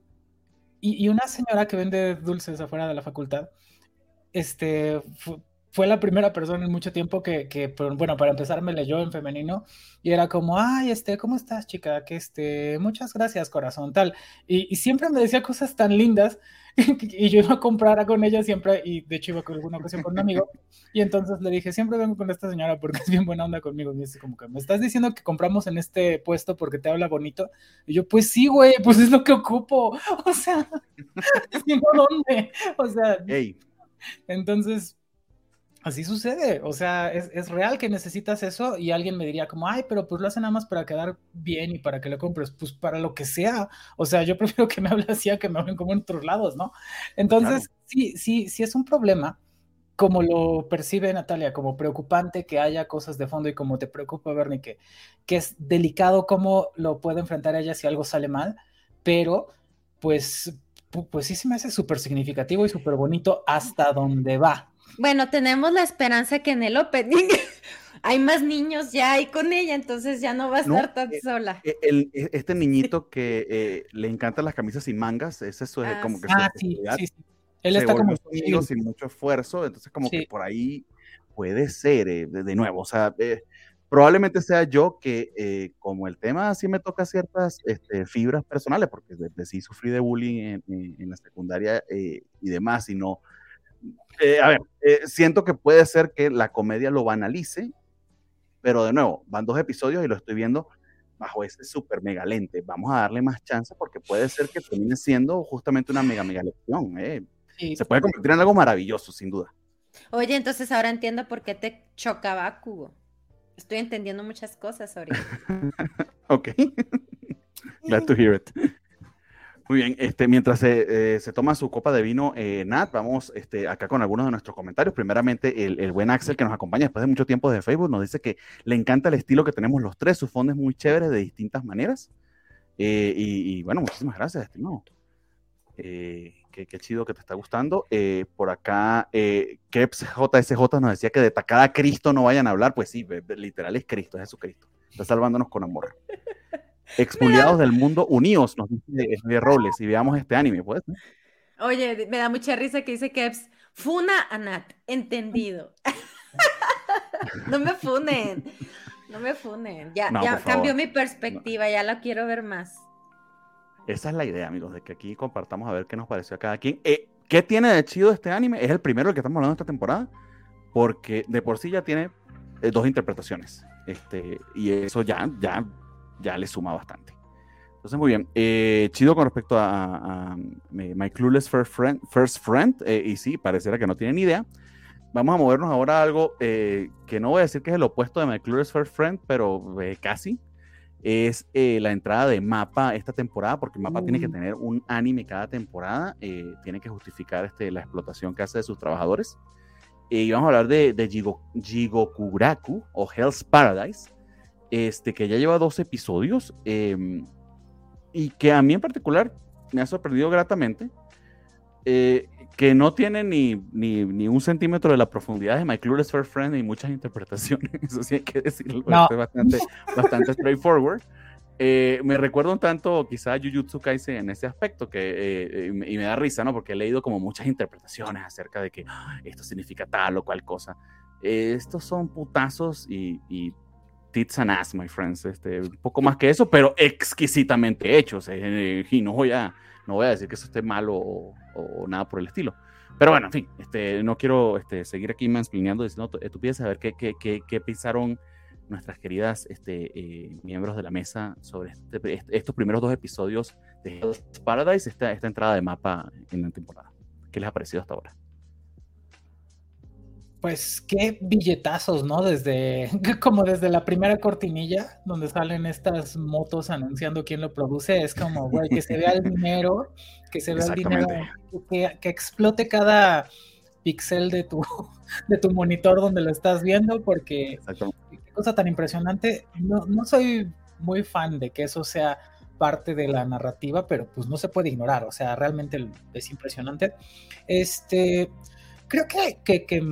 Speaker 3: y, una señora que vende dulces afuera de la facultad, este, fue la primera persona en mucho tiempo que, que, bueno, para empezar me leyó en femenino y era como, ay, este, ¿cómo estás, chica? Que este, muchas gracias, corazón, tal. Y, siempre me decía cosas tan lindas y yo iba a comprar con ella siempre y de hecho iba con alguna ocasión con un amigo y entonces le dije, siempre vengo con esta señora porque es bien buena onda conmigo. Y dice como que, ¿me estás diciendo que compramos en este puesto porque te habla bonito? Y yo, pues sí, güey, pues es lo que ocupo. O sea, ¿dónde? O sea, entonces Así sucede, o sea, es, real que necesitas eso y alguien me diría como, ay, pero pues lo hace nada más para quedar bien y para que lo compres, pues para lo que sea, o sea, yo prefiero que me hable así a que me hablen como en otros lados, ¿no? Entonces, sí, sí, sí es un problema, como lo percibe Natalia, como preocupante que haya cosas de fondo y como te preocupa, Bernie, que, que es delicado cómo lo puede enfrentar ella si algo sale mal, pero pues, pues sí se me hace súper significativo y súper bonito hasta donde va,
Speaker 2: bueno, tenemos la esperanza que en el opening hay más niños ya ahí con ella, entonces ya no va a estar tan
Speaker 1: eh,
Speaker 2: sola.
Speaker 1: Eh, el, e, este niñito que eh, le encantan las camisas sin mangas, ese es ah, como que
Speaker 3: ah, sí, sí, sí. Él está como
Speaker 1: sin mucho esfuerzo, entonces como que por ahí puede ser, de, nuevo, o sea, probablemente sea yo que como el tema así me toca ciertas este, fibras personales, porque de, sí sufrí de bullying en, en la secundaria y demás, y no eh, a ver, eh, siento que puede ser que la comedia lo banalice, pero de nuevo, van dos episodios y lo estoy viendo bajo ese súper mega lente. Vamos a darle más chance porque puede ser que termine siendo justamente una mega mega lección. Eh. Se puede convertir en algo maravilloso, sin duda.
Speaker 2: Oye, entonces ahora entiendo por qué te chocaba Cubo. Estoy entendiendo muchas cosas ahorita.
Speaker 1: ok. Glad to hear it. Muy bien, este, mientras se, eh, se toma su copa de vino, eh, Nat, vamos este, acá con algunos de nuestros comentarios. Primeramente, el, el, buen Axel que nos acompaña después de mucho tiempo de Facebook nos dice que le encanta el estilo que tenemos los tres, su fondo es muy chévere de distintas maneras. Eh, y, bueno, muchísimas gracias, estimado. Qué, qué, chido que te está gustando. por acá, Keps JSJ nos decía que de tacada Cristo no vayan a hablar. Pues sí, literal es Cristo, es Jesucristo. Está salvándonos con amor. Expoliados del mundo unidos, nos dice de Robles, y veamos este anime, pues.
Speaker 2: Oye, me da mucha risa que dice que funa a Nat, entendido. no me funen, no me funen. Ya, ya cambió mi perspectiva, ya la quiero ver más.
Speaker 1: Esa es la idea, amigos, de que aquí compartamos a ver qué nos pareció a cada quien. Eh, ¿Qué tiene de chido este anime? Es el primero del que estamos hablando esta temporada, porque de por sí ya tiene eh, dos interpretaciones. Este, y eso ya, ya ya le suma bastante. Entonces, muy bien. Eh, chido con respecto a, My Clueless First Friend. First Friend eh, y sí, pareciera que no tienen idea. Vamos a movernos ahora a algo eh, que no voy a decir que es el opuesto de My Clueless First Friend, pero casi. Es la entrada de Mapa esta temporada, porque Mapa tiene que mm. tener un anime cada temporada. tiene que justificar este, la explotación que hace de sus trabajadores. y vamos a hablar de, de Jigokuraku o Hell's Paradise este, que ya lleva dos episodios em, y que a mí en particular me ha sorprendido gratamente, eh, que no tiene ni, ni, ni, un centímetro de la profundidad de My Clueless Fair Friend y muchas interpretaciones, eso sí hay que decirlo, es bastante, bastante straightforward. Eh, me recuerdo un tanto quizá a Jujutsu Kaisen en ese aspecto, que, eh, y, me, da risa, ¿no? Porque he leído como muchas interpretaciones acerca de que ah, esto significa tal o cual cosa. estos son putazos y, y tits and ass, my friends. Este, un poco más que eso, pero exquisitamente hechos. Eh, y no voy, a, no voy a decir que eso esté malo o, nada por el estilo. Pero bueno, en fin, este, no quiero este, seguir aquí mansplaneando diciendo piensas saber qué, qué, qué, qué pensaron nuestras queridas este, eh, miembros de la mesa sobre este, estos primeros dos episodios de Paradise, esta, esta entrada de mapa en la temporada. ¿Qué les ha parecido hasta ahora?
Speaker 3: Pues qué billetazos, ¿no? Desde, como desde la primera cortinilla, donde salen estas motos anunciando quién lo produce, es como, güey, que se vea el dinero, que se vea el dinero, que, explote cada pixel de tu, de tu monitor donde lo estás viendo, porque qué cosa tan impresionante. No, no soy muy fan de que eso sea parte de la narrativa, pero pues no se puede ignorar, o sea, realmente es impresionante. Este, creo que, que, que,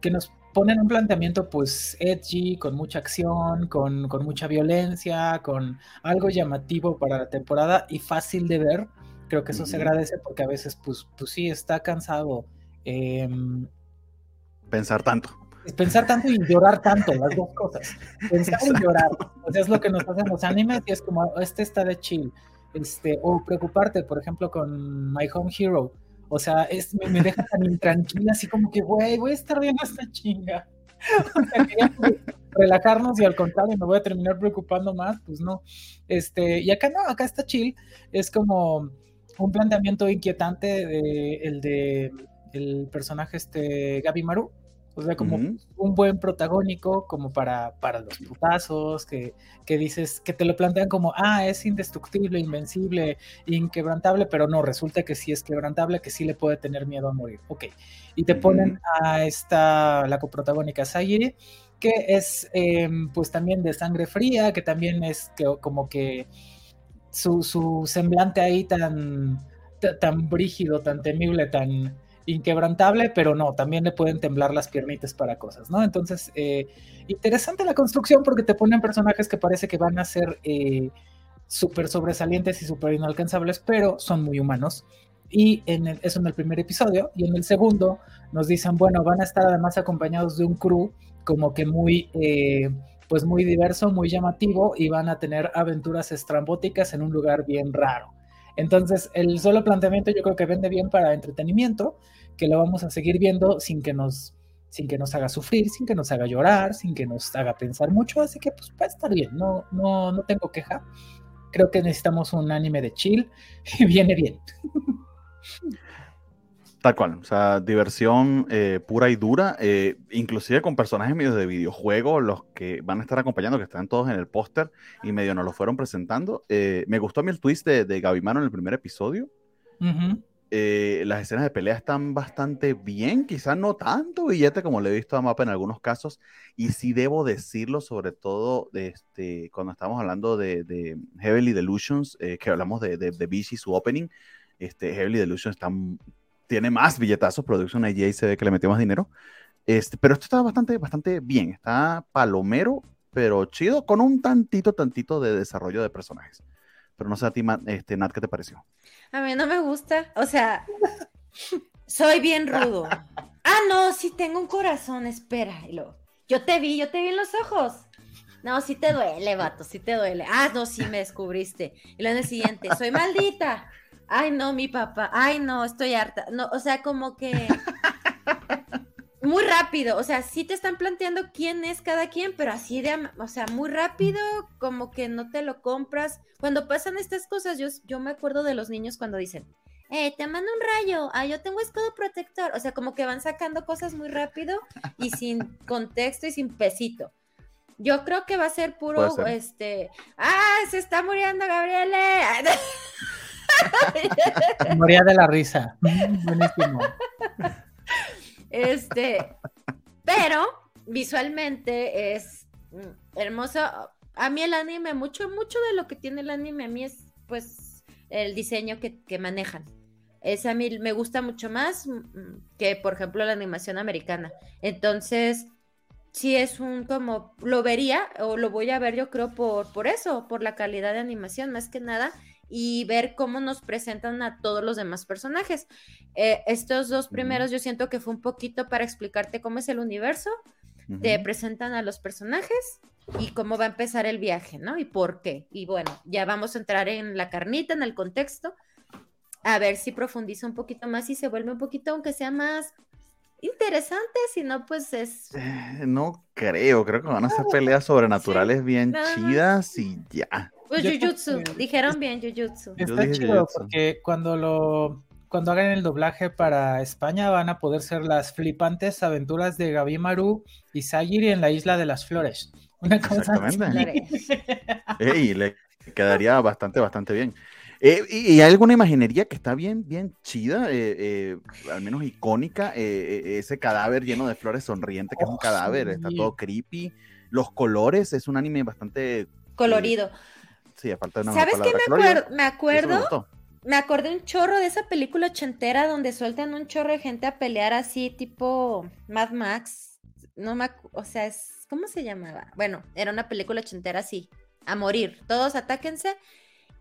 Speaker 3: que nos ponen un planteamiento pues edgy, con mucha acción, con, con, mucha violencia, con algo llamativo para la temporada y fácil de ver. Creo que eso se agradece porque a veces pues, pues sí está cansado. Eh,
Speaker 1: pensar tanto.
Speaker 3: Pensar tanto y llorar tanto, las dos cosas. Pensar y llorar. Sea, es lo que nos hacen los animes y es como, este está de chill. Este, o preocuparte, por ejemplo, con My Home Hero o sea, es, me, deja tan intranquila, así como que, güey, voy a estar viendo esta chinga. Relajarnos y al contrario, me voy a terminar preocupando más, pues no. Este, y acá no, acá está chill. Es como un planteamiento inquietante de, el de el personaje este Gaby Maru, o sea, como un buen protagónico, como para, para los putazos, que, que, dices, que te lo plantean como, ah, es indestructible, invencible, inquebrantable, pero no, resulta que sí es quebrantable, que sí le puede tener miedo a morir. Ok. Y te ponen a esta, la coprotagónica Sayiri, que es em, pues también de sangre fría, que también es que, como que su, su semblante ahí tan, tan brígido, tan temible, tan inquebrantable, pero no, también le pueden temblar las piernitas para cosas, ¿no? Entonces, eh, interesante la construcción porque te ponen personajes que parece que van a ser eh, súper sobresalientes y súper inalcanzables, pero son muy humanos. Y en el, eso en el primer episodio. Y en el segundo nos dicen, bueno, van a estar además acompañados de un crew como que muy, eh, pues muy diverso, muy llamativo y van a tener aventuras estrambóticas en un lugar bien raro. Entonces, el solo planteamiento yo creo que vende bien para entretenimiento, que lo vamos a seguir viendo sin que nos sin que nos haga sufrir, sin que nos haga llorar, sin que nos haga pensar mucho, así que pues va a estar bien, no, no, no tengo queja. Creo que necesitamos un anime de chill y viene bien.
Speaker 1: Tal cual, o sea, diversión eh, pura y dura, eh, inclusive con personajes medios de videojuego, los que van a estar acompañando, que están todos en el póster y medio nos lo fueron presentando. Eh, me gustó a mí el twist de, de Gabimano en el primer episodio. Las escenas de pelea están bastante bien, quizás no tanto billete como le he visto a Mapa en algunos casos, y sí debo decirlo, sobre todo este, cuando estamos hablando de, de Heavenly Delusions, que hablamos de, de, de y su opening, este, Heavenly Delusions tiene más billetazos, Production IG se ve que le metió más dinero. Este, pero esto está bastante, bastante bien. Está palomero, pero chido, con un tantito, tantito de desarrollo de personajes. Pero no sé a ti, este, Nat, ¿qué te pareció?
Speaker 2: A mí no me gusta. O sea, soy bien rudo. Ah, no, sí tengo un corazón, espera. Yo te vi, yo te vi en los ojos. No, sí te duele, vato, sí te duele. Ah, no, sí me descubriste. Y luego en el siguiente, soy maldita ay no, mi papá, ay no, estoy harta. No, o sea, como que muy rápido, o sea, sí te están planteando quién es cada quien, pero así de, o sea, muy rápido, como que no te lo compras. Cuando pasan estas cosas, yo, yo me acuerdo de los niños cuando dicen, eh, te mando un rayo, ah, yo tengo escudo protector, o sea, como que van sacando cosas muy rápido y sin contexto y sin pesito. Yo creo que va a ser puro, este, ah, se está muriendo Gabriele.
Speaker 3: Moría de la risa. Buenísimo.
Speaker 2: Este, pero visualmente es hermoso. A mí el anime, mucho, mucho de lo que tiene el anime, a mí es pues el diseño que, que manejan. Es a mí me gusta mucho más que, por ejemplo, la animación americana. Entonces, sí es un como, lo vería o lo voy a ver yo creo por, por eso, por la calidad de animación, más que nada y ver cómo nos presentan a todos los demás personajes. Eh, estos dos primeros yo siento que fue un poquito para explicarte cómo es el universo, te presentan a los personajes y cómo va a empezar el viaje, ¿no? Y por qué. Y bueno, ya vamos a entrar en la carnita, en el contexto, a ver si profundiza un poquito más y se vuelve un poquito, aunque sea más interesante, si no, pues es...
Speaker 1: Eh, no creo, creo que van a ser peleas sobrenaturales bien chidas y ya.
Speaker 2: Pues Jujutsu, dijeron bien Jujutsu.
Speaker 3: Está chido porque cuando lo cuando hagan el doblaje para España van a poder ser las flipantes aventuras de Gabi Maru y Sagiri en la isla de las flores. Una cosa
Speaker 1: Exactamente. Ey, le quedaría bastante, bastante bien. Eh, y, hay alguna imaginería que está bien, bien chida, eh, eh, al menos icónica. ese cadáver lleno de flores sonriente, que es un oh, cadáver, está todo creepy. Los colores, es un anime bastante
Speaker 2: colorido.
Speaker 1: Sí, a falta de una
Speaker 2: ¿Sabes qué me, me acuerdo? me acordé un chorro de esa película ochentera donde sueltan un chorro de gente a pelear así, tipo Mad Max. No me, o sea, es, ¿cómo se llamaba? Bueno, era una película ochentera así, a morir. Todos atáquense.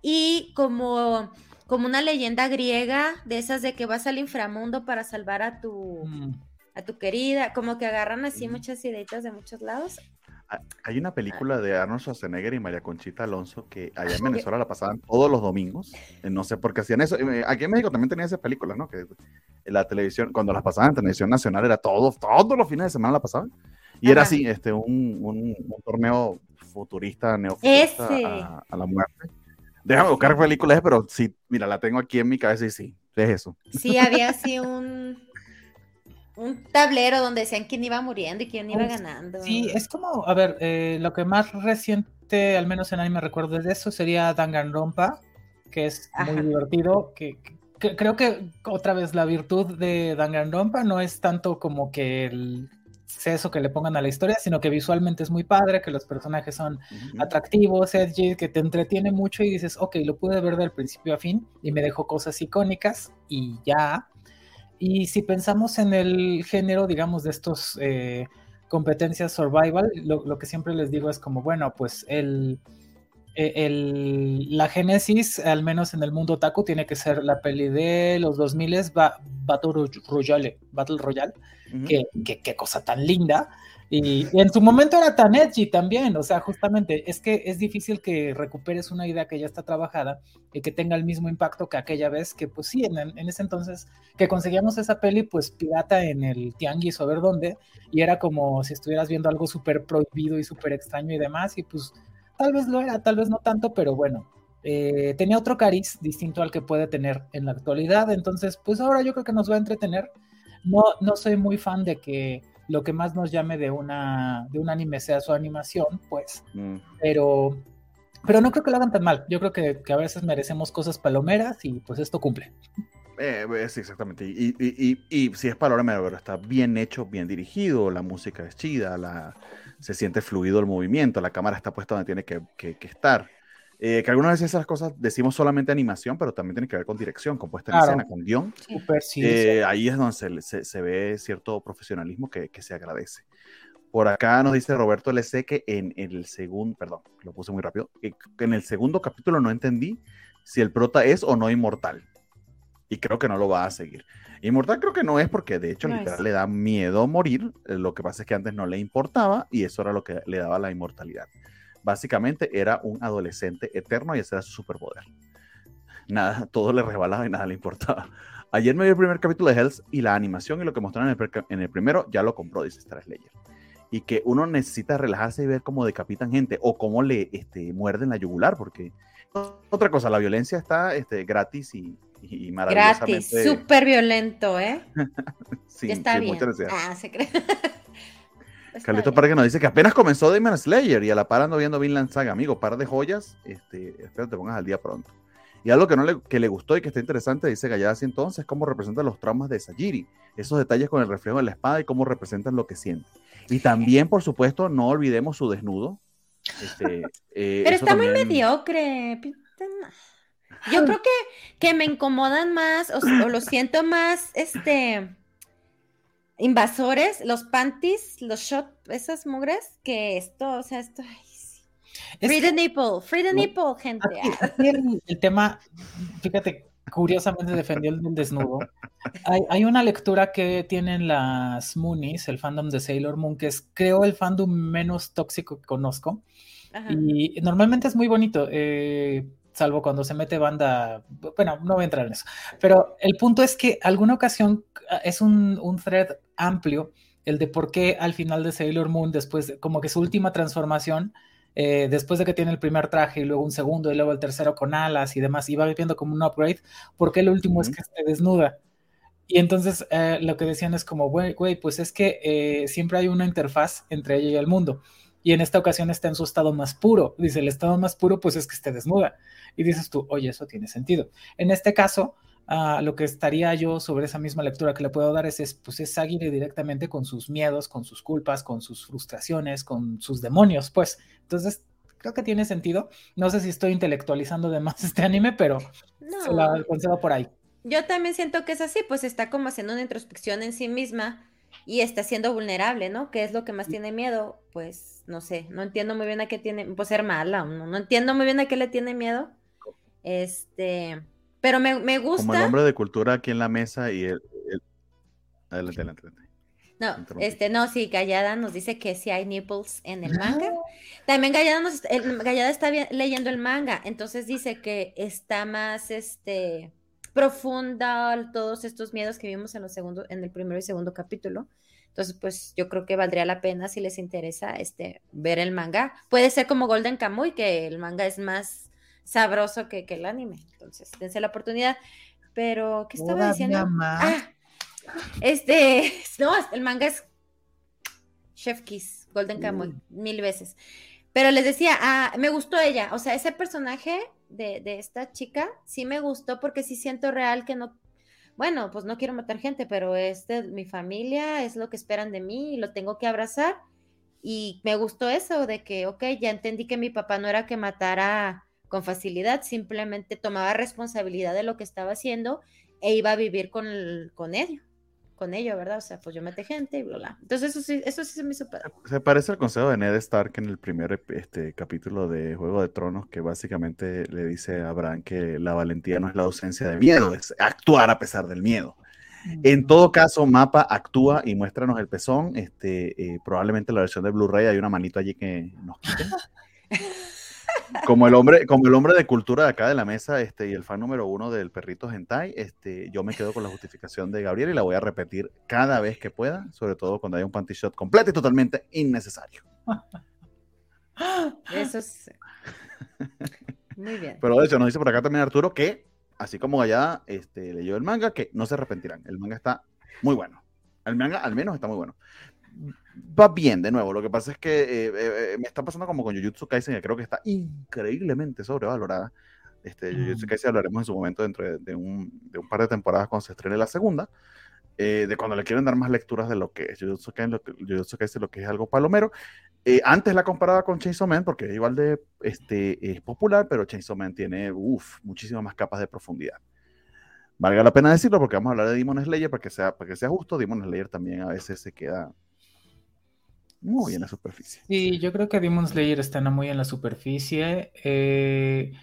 Speaker 2: Y como, como una leyenda griega de esas de que vas al inframundo para salvar a tu, mm. a tu querida, como que agarran así muchas ideitas de muchos lados.
Speaker 1: Hay una película de Arnold Schwarzenegger y María Conchita Alonso que allá en Venezuela la pasaban todos los domingos. Eh, no sé por qué hacían eso. Aquí en México también tenía esas películas, ¿no? Que en la televisión, cuando las pasaban en televisión nacional, era todos, todos los fines de semana la pasaban. Y era así, este, un, un, torneo futurista, neofuturista a, la muerte. Déjame buscar películas, pero sí, mira, la tengo aquí en mi cabeza y sí, es eso.
Speaker 2: Sí, había así un un tablero donde decían quién iba muriendo y quién iba ganando.
Speaker 3: Sí, es como, a ver, eh, lo que más reciente, al menos en anime recuerdo de eso, sería Danganronpa, que es muy divertido, que, creo que otra vez la virtud de Danganronpa no es tanto como que el eso que le pongan a la historia, sino que visualmente es muy padre, que los personajes son atractivos, edgy, que te entretiene mucho y dices, ok, lo pude ver del principio a fin y me dejó cosas icónicas y ya, y si pensamos en el género, digamos, de estos eh, competencias survival, lo, que siempre les digo es como, bueno, pues el, e, el, la génesis, al menos en el mundo taco, tiene que ser la peli de los 2000 ba Battle Royale, Battle Royale, que, qué cosa tan linda. Y, en su momento era tan edgy también, o sea, justamente es que es difícil que recuperes una idea que ya está trabajada y que tenga el mismo impacto que aquella vez, que pues sí, en, ese entonces que conseguíamos esa peli, pues pirata en el tianguis o a ver dónde, y era como si estuvieras viendo algo súper prohibido y súper extraño y demás, y pues tal vez lo era, tal vez no tanto, pero bueno, eh, tenía otro cariz distinto al que puede tener en la actualidad, entonces pues ahora yo creo que nos va a entretener. No, no soy muy fan de que lo que más nos llame de una de un anime sea su animación, pues. Mm. Pero pero no creo que lo hagan tan mal. Yo creo que, a veces merecemos cosas palomeras y pues esto cumple.
Speaker 1: Eh, eh sí, exactamente. Y, y, y, si es palomera, pero está bien hecho, bien dirigido, la música es chida, la, se siente fluido el movimiento, la cámara está puesta donde tiene que, que, que estar. Eh, que algunas veces esas cosas decimos solamente animación, pero también tiene que ver con dirección, con puesta en escena, con guion. Eh, ahí es donde se, ve cierto profesionalismo que, se agradece. Por acá nos dice Roberto LC que en, el segundo, perdón, lo puse muy rápido, que en el segundo capítulo no entendí si el prota es o no inmortal. Y creo que no lo va a seguir. Inmortal creo que no es porque de hecho literal le da miedo morir. Eh, lo que pasa es que antes no le importaba y eso era lo que le daba la inmortalidad. Básicamente era un adolescente eterno y ese era su superpoder. Nada, todo le rebalaba y nada le importaba. Ayer me vi el primer capítulo de Hells y la animación y lo que mostraron en el, primero ya lo compró, dice Star Slayer. Y que uno necesita relajarse y ver cómo decapitan gente o cómo le este, muerden la yugular, porque otra cosa, la violencia está este, gratis y, y,
Speaker 2: Gratis, súper violento, ¿eh? sí, está bien. Ah, se cree.
Speaker 1: Carlito Parque nos dice que apenas comenzó Demon Slayer y a la par ando viendo Vinland Saga. Amigo, par de joyas. Este, espero te pongas al día pronto. Y algo que, no le, que le gustó y que está interesante, dice así entonces, cómo representan los traumas de Sajiri. Esos detalles con el reflejo de la espada y cómo representan lo que siente. Y también, por supuesto, no olvidemos su desnudo. Este,
Speaker 2: eh, Pero está muy mediocre. Yo creo que, que me incomodan más o, o lo siento más, este invasores, los panties, los shot, esas mugres, que esto, o sea, esto. free the nipple, free the nipple, gente.
Speaker 3: el, tema, fíjate, curiosamente defendió el desnudo. Hay, hay, una lectura que tienen las Moonies, el fandom de Sailor Moon, que es, creo, el fandom menos tóxico que conozco. Y normalmente es muy bonito. Eh, salvo cuando se mete banda, bueno, no voy a entrar en eso, pero el punto es que alguna ocasión ah, es un, un thread amplio el de por qué al final de Sailor Moon, después, como que su última transformación, eh, después de que tiene el primer traje y luego un segundo y luego el tercero con alas y demás, y va viviendo como un upgrade, ¿por qué el último es que se desnuda? Y entonces eh, lo que decían es como, güey, güey pues es que eh, siempre hay una interfaz entre ella y el mundo. Y en esta ocasión está en su estado más puro. Dice, el estado más puro pues es que esté desnuda. Y dices tú, oye, eso tiene sentido. En este caso, Ah, lo que estaría yo sobre esa misma lectura que le puedo dar es, es pues es Aguirre directamente con sus miedos, con sus culpas, con sus frustraciones, con sus demonios, pues. Entonces, creo que tiene sentido. No sé si estoy intelectualizando de más este anime, pero se la concedo por ahí.
Speaker 2: Yo también siento que es así, pues está como haciendo una introspección en sí misma y está siendo vulnerable, ¿no? ¿Qué es lo que más tiene miedo? Pues no sé, no entiendo muy bien a qué tiene, pues ser mala, no, no entiendo muy bien a qué le tiene miedo. Este, pero me, me gusta.
Speaker 1: Como el hombre de cultura aquí en la mesa y el. Adelante, adelante, adelante.
Speaker 2: No, este, no, sí, Gallada nos dice que sí hay nipples en el manga. También Gallada, nos, Gallada está leyendo el manga, entonces dice que está más, este, profunda todos estos miedos que vimos en, los segundos, en el primero y segundo capítulo. Entonces, pues yo creo que valdría la pena si les interesa este, ver el manga. Puede ser como Golden Kamuy, que el manga es más sabroso que, el anime. Entonces, dense la oportunidad. Pero, ¿qué estaba diciendo? Ah, este, no, el manga es Chef Kiss, Golden Kamuy, mil veces. Pero les decía, ah, me gustó ella, o sea, ese personaje de, esta chica sí me gustó porque sí siento real que no, bueno, pues no quiero matar gente, pero es de mi familia, es lo que esperan de mí y lo tengo que abrazar. Y me gustó eso de que, ok, ya entendí que mi papá no era que matara con facilidad, simplemente tomaba responsabilidad de lo que estaba haciendo e iba a vivir con, con ello con ello, ¿verdad? O sea, pues yo mete gente y bla, bla. Entonces eso sí, eso sí se me hizo
Speaker 1: Se parece al consejo de Ned Stark en el primer este, capítulo de Juego de Tronos, que básicamente le dice a Bran que la valentía no es la ausencia de miedo, es actuar a pesar del miedo. En todo caso, Mapa actúa y muéstranos el pezón. Este, eh, probablemente en la versión de Blu-ray hay una manito allí que nos quiten. como el hombre, como el hombre de cultura de acá de la mesa, este, y el fan número uno del perrito hentai, este, yo me quedo con la justificación de Gabriel y la voy a repetir cada vez que pueda, sobre todo cuando hay un panty shot completo y totalmente innecesario.
Speaker 2: Eso es. Muy bien.
Speaker 1: Pero de hecho, nos dice por acá también Arturo que, así como allá este, leyó el manga, que no se arrepentirán. El manga está muy bueno. El manga al menos está muy bueno va bien de nuevo. Lo que pasa es que eh, eh, eh, me está pasando como con Jujutsu Kaisen, que creo que está increíblemente sobrevalorada. Este, Jujutsu mm. Kaisen hablaremos en su momento dentro de, un, de un par de temporadas cuando se estrene la segunda. de cuando le quieren dar más lecturas de lo que es Jujutsu Kaisen, lo que, Jujutsu Kaisen, lo que es algo palomero. antes la comparaba con Chainsaw Man porque es igual de este, es popular, pero Chainsaw Man tiene uf, muchísimas más capas de profundidad. Valga la pena decirlo porque vamos a hablar de Demon Slayer para que sea, para que sea justo. Demon Slayer también a veces se queda muy en la superficie.
Speaker 3: Sí, yo creo que Demon Slayer está muy en la superficie. Eh,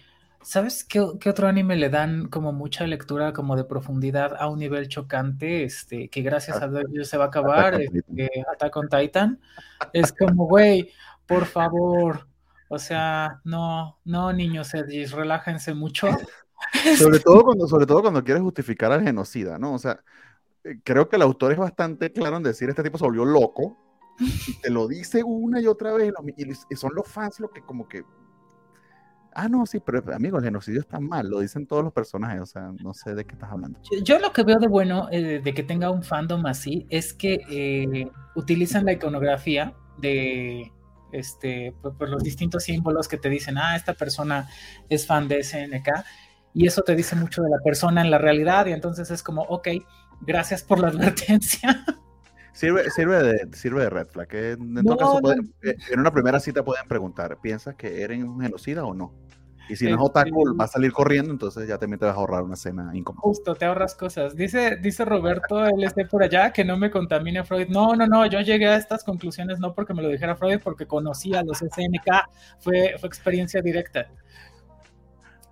Speaker 3: ¿Sabes qué, otro anime le dan como mucha lectura, como de profundidad a un nivel chocante? Este, que gracias a Dios se va a acabar, este, Attack on Titan. Es como, güey, por favor. O sea, no, no, niños Edgis, relájense mucho.
Speaker 1: Sobre todo cuando, sobre todo cuando quieres justificar al genocida, ¿no? O sea, eh, creo que el autor es bastante claro en decir este tipo se volvió loco te lo dice una y otra vez, y son los fans los que como que, ah, no, sí, pero amigo, el genocidio está mal, lo dicen todos los personajes, o sea, no sé de qué estás hablando.
Speaker 3: Yo, lo que veo de bueno eh, de que tenga un fandom así es que eh, utilizan la iconografía de este, por, los distintos símbolos que te dicen, ah, esta persona es fan de SNK, y eso te dice mucho de la persona en la realidad, y entonces es como, ok, gracias por la advertencia.
Speaker 1: Sirve, sirve, de, sirve de red flag. en, todo caso, eh, en una primera cita pueden preguntar, ¿piensas que eres un genocida o no? Y si no es otaku, este, va a salir corriendo, entonces ya también te vas a ahorrar una cena incómoda.
Speaker 3: Justo, te ahorras cosas. Dice, dice Roberto, él esté por allá, que no me contamine Freud. No, no, no, yo llegué a estas conclusiones no porque me lo dijera Freud, porque conocía a los SNK, fue, fue experiencia directa.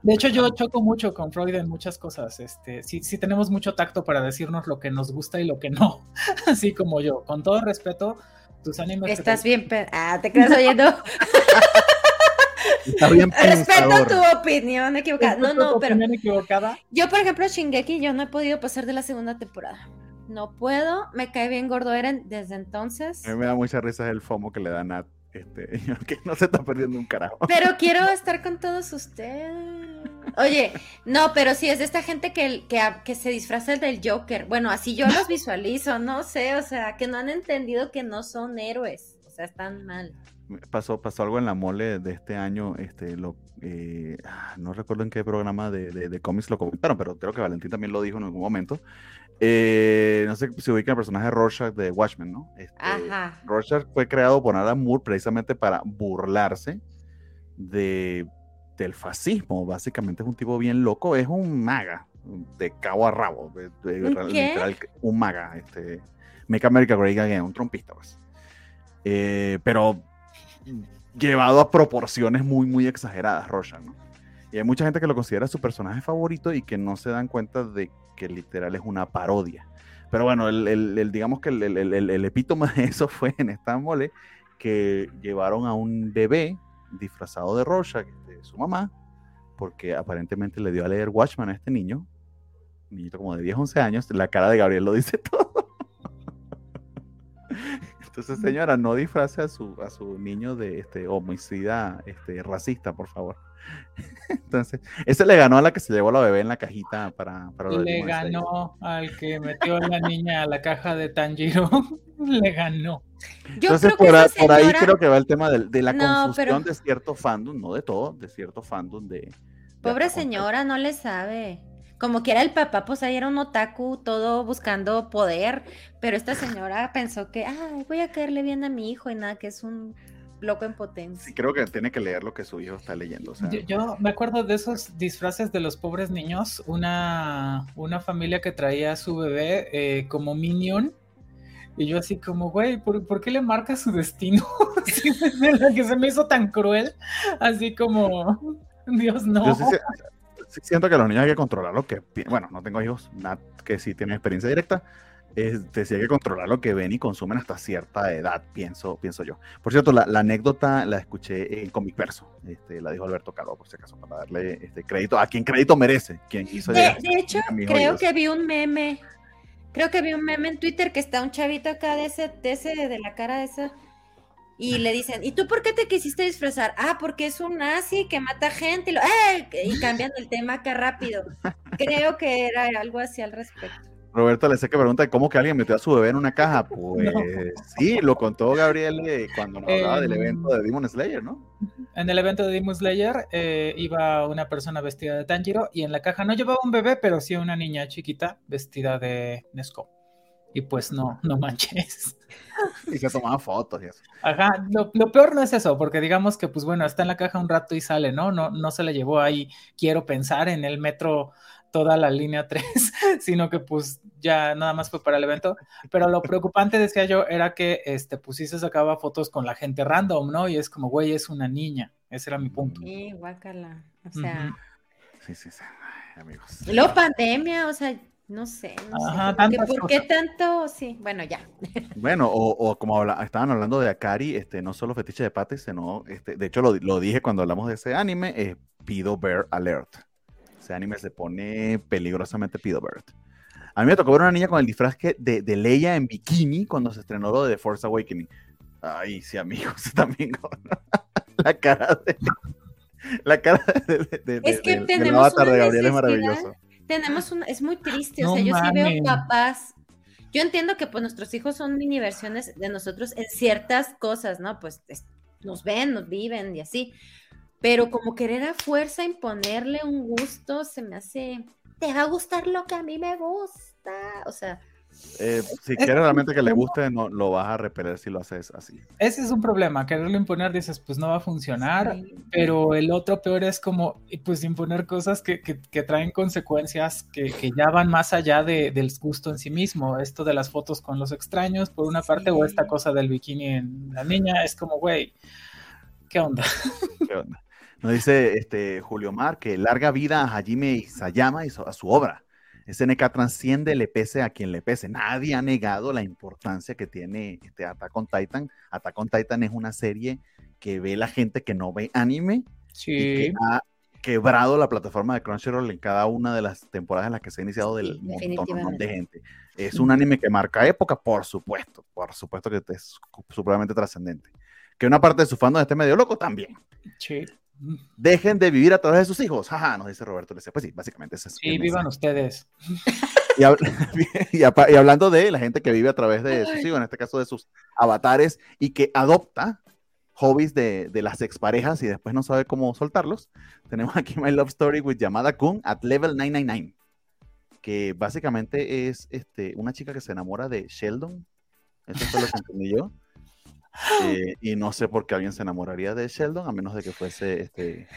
Speaker 3: De hecho, yo choco mucho con Freud en muchas cosas. Este, sí, sí tenemos mucho tacto para decirnos lo que nos gusta y lo que no. Así como yo. Con todo respeto, tus animes.
Speaker 2: Estás bien, ah, te quedas oyendo.
Speaker 1: Está bien
Speaker 2: Respeto tu opinión equivocada. No, no, pero. Equivocada? Yo, por ejemplo, Shingeki, yo no he podido pasar de la segunda temporada. No puedo, me cae bien gordo Eren desde entonces.
Speaker 1: A mí me da mucha risa el FOMO que le da Nat este, que no se está perdiendo un carajo.
Speaker 2: Pero quiero estar con todos ustedes. Oye, no, pero sí es de esta gente que, que, que se disfraza del Joker. Bueno, así yo los visualizo, no sé, o sea, que no han entendido que no son héroes, o sea, están mal.
Speaker 1: Pasó, pasó algo en la mole de este año, este, lo, eh, no recuerdo en qué programa de, de, de cómics lo comentaron, pero creo que Valentín también lo dijo en algún momento, eh, no sé si ubica el personaje Rorschach de Watchmen, ¿no? Este, Rorschach fue creado por Alan Moore precisamente para burlarse de, del fascismo. Básicamente es un tipo bien loco, es un maga, de cabo a rabo, un maga, este, Make America Great Again, un trompista, pues. Eh, pero llevado a proporciones muy, muy exageradas, Roshan, ¿no? Y hay mucha gente que lo considera su personaje favorito y que no se dan cuenta de que literal es una parodia. Pero bueno, el, digamos que el, epítome de eso fue en esta mole que llevaron a un bebé disfrazado de Rorschach, de su mamá, porque aparentemente le dio a leer Watchman a este niño, un niñito como de 10, 11 años, la cara de Gabriel lo dice todo. Entonces, señora, no disfrace a su, a su niño de este homicida este, racista, por favor. Entonces, ese le ganó a la que se llevó a la bebé en la cajita para... para
Speaker 3: le ganó al que metió a la niña a la caja de Tanjiro. le ganó.
Speaker 1: Yo Entonces, creo por, que por, ahí creo que va el tema de, la confusión de cierto fandom, no de todo, de cierto fandom de...
Speaker 2: Pobre señora, no le sabe. Como que era el papá, pues ahí era un otaku, todo buscando poder, pero esta señora pensó que, ay, voy a caerle bien a mi hijo y nada, que es un loco en potencia.
Speaker 1: Sí, creo que tiene que leer lo que su hijo está leyendo.
Speaker 3: yo, me acuerdo de esos disfraces de los pobres niños, una, una familia que traía a su bebé eh, como minion. Y yo así como, güey, ¿por, qué le marca su destino? que se me hizo tan cruel, así como, Dios no.
Speaker 1: siento que los niños hay que controlar lo que, bueno, no tengo hijos, que sí tienen experiencia directa, es, decía que controlar lo que ven y consumen hasta cierta edad, pienso, pienso yo. Por cierto, la, anécdota la escuché en Comic Verso, este, la dijo Alberto Caro, por si acaso, para darle este crédito a quien crédito merece. Quien hizo
Speaker 2: de, hecho, creo que vi un meme, creo que vi un meme en Twitter que está un chavito acá de ese, de ese, de la cara de esa. Y le dicen, ¿y tú por qué te quisiste disfrazar? Ah, porque es un nazi que mata gente y, lo, ¡eh! y cambian el tema acá rápido. Creo que era algo así al respecto.
Speaker 1: Roberto le sé que pregunta cómo que alguien metió a su bebé en una caja. Pues sí, lo contó Gabriel eh, cuando nos hablaba del evento de Demon Slayer, ¿no?
Speaker 3: En el evento de Demon Slayer eh, iba una persona vestida de Tanjiro y en la caja no llevaba un bebé, pero sí una niña chiquita vestida de Nesco. Y pues no, no manches.
Speaker 1: Y se tomaban fotos y eso.
Speaker 3: Ajá, lo, lo, peor no es eso, porque digamos que pues bueno, está en la caja un rato y sale, ¿no? No, no se la llevó ahí, quiero pensar, en el metro toda la línea 3, sino que pues ya nada más fue para el evento. Pero lo preocupante, decía yo, era que este, pues sí se sacaba fotos con la gente random, ¿no? Y es como, güey, es una niña. Ese era mi punto.
Speaker 2: Sí, guácala. O sea.
Speaker 1: Sí, sí, sí. amigos.
Speaker 2: Y luego pandemia, o sea, no sé. Ajá, ¿Por, qué, tanto? Sí, bueno, ya.
Speaker 1: Bueno, o, como estaban hablando de Akari, este, no solo fetiche de pates, sino, este, de hecho lo, lo dije cuando hablamos de ese anime, es Pido Bear Alert ese anime se pone peligrosamente Bird. A mí me tocó ver una niña con el disfraz de, de Leia en bikini cuando se estrenó lo de The Force Awakening. Ay, sí, amigos, también la cara de la cara de,
Speaker 2: es que tenemos una de Gabriel es maravilloso. Tenemos una, es muy triste, o sea, yo sí veo papás. Yo entiendo que pues nuestros hijos son mini versiones de nosotros en ciertas cosas, ¿no? Pues nos ven, nos viven y así pero como querer a fuerza imponerle un gusto se me hace, te va a gustar lo que a mí me gusta, o sea...
Speaker 1: Eh, si quieres realmente que le guste, no lo vas a repeler si lo haces así.
Speaker 3: Ese es un problema, quererlo imponer, dices, pues no va a funcionar, pero el otro peor es como, pues imponer cosas que, que, traen consecuencias que, que, ya van más allá de, del gusto en sí mismo. Esto de las fotos con los extraños, por una parte, o esta cosa del bikini en la niña, es como, güey, ¿qué onda? ¿Qué onda?
Speaker 1: Nos dice este, Julio Mar que larga vida a Hajime Isayama y a su obra. SNK transciende, le pese a quien le pese. Nadie ha negado la importancia que tiene este Attack on Titan. Attack on Titan es una serie que ve la gente que no ve anime
Speaker 3: sí. y que
Speaker 1: ha quebrado la plataforma de Crunchyroll en cada una de las temporadas en las que se ha iniciado del montón de gente. Es un anime que marca época, por supuesto, por supuesto que es supremamente trascendente. Que una parte de su fandom esté medio loco también.
Speaker 3: Sí.
Speaker 1: Dejen de vivir a través de sus hijos. Jaja, nos dice Roberto. Pues sí, básicamente es eso.
Speaker 3: Sí, vivan ustedes.
Speaker 1: Y, hablando de la gente que vive a través de sus hijos, en este caso de sus avatares, y que adopta hobbies de, de las exparejas y después no sabe cómo soltarlos, tenemos aquí My Love Story with Yamada Kun at Level 999, que básicamente es este, una chica que se enamora de Sheldon. Eso fue lo que entendí yo Eh, y no sé por qué alguien se enamoraría de Sheldon, a menos de que fuese este.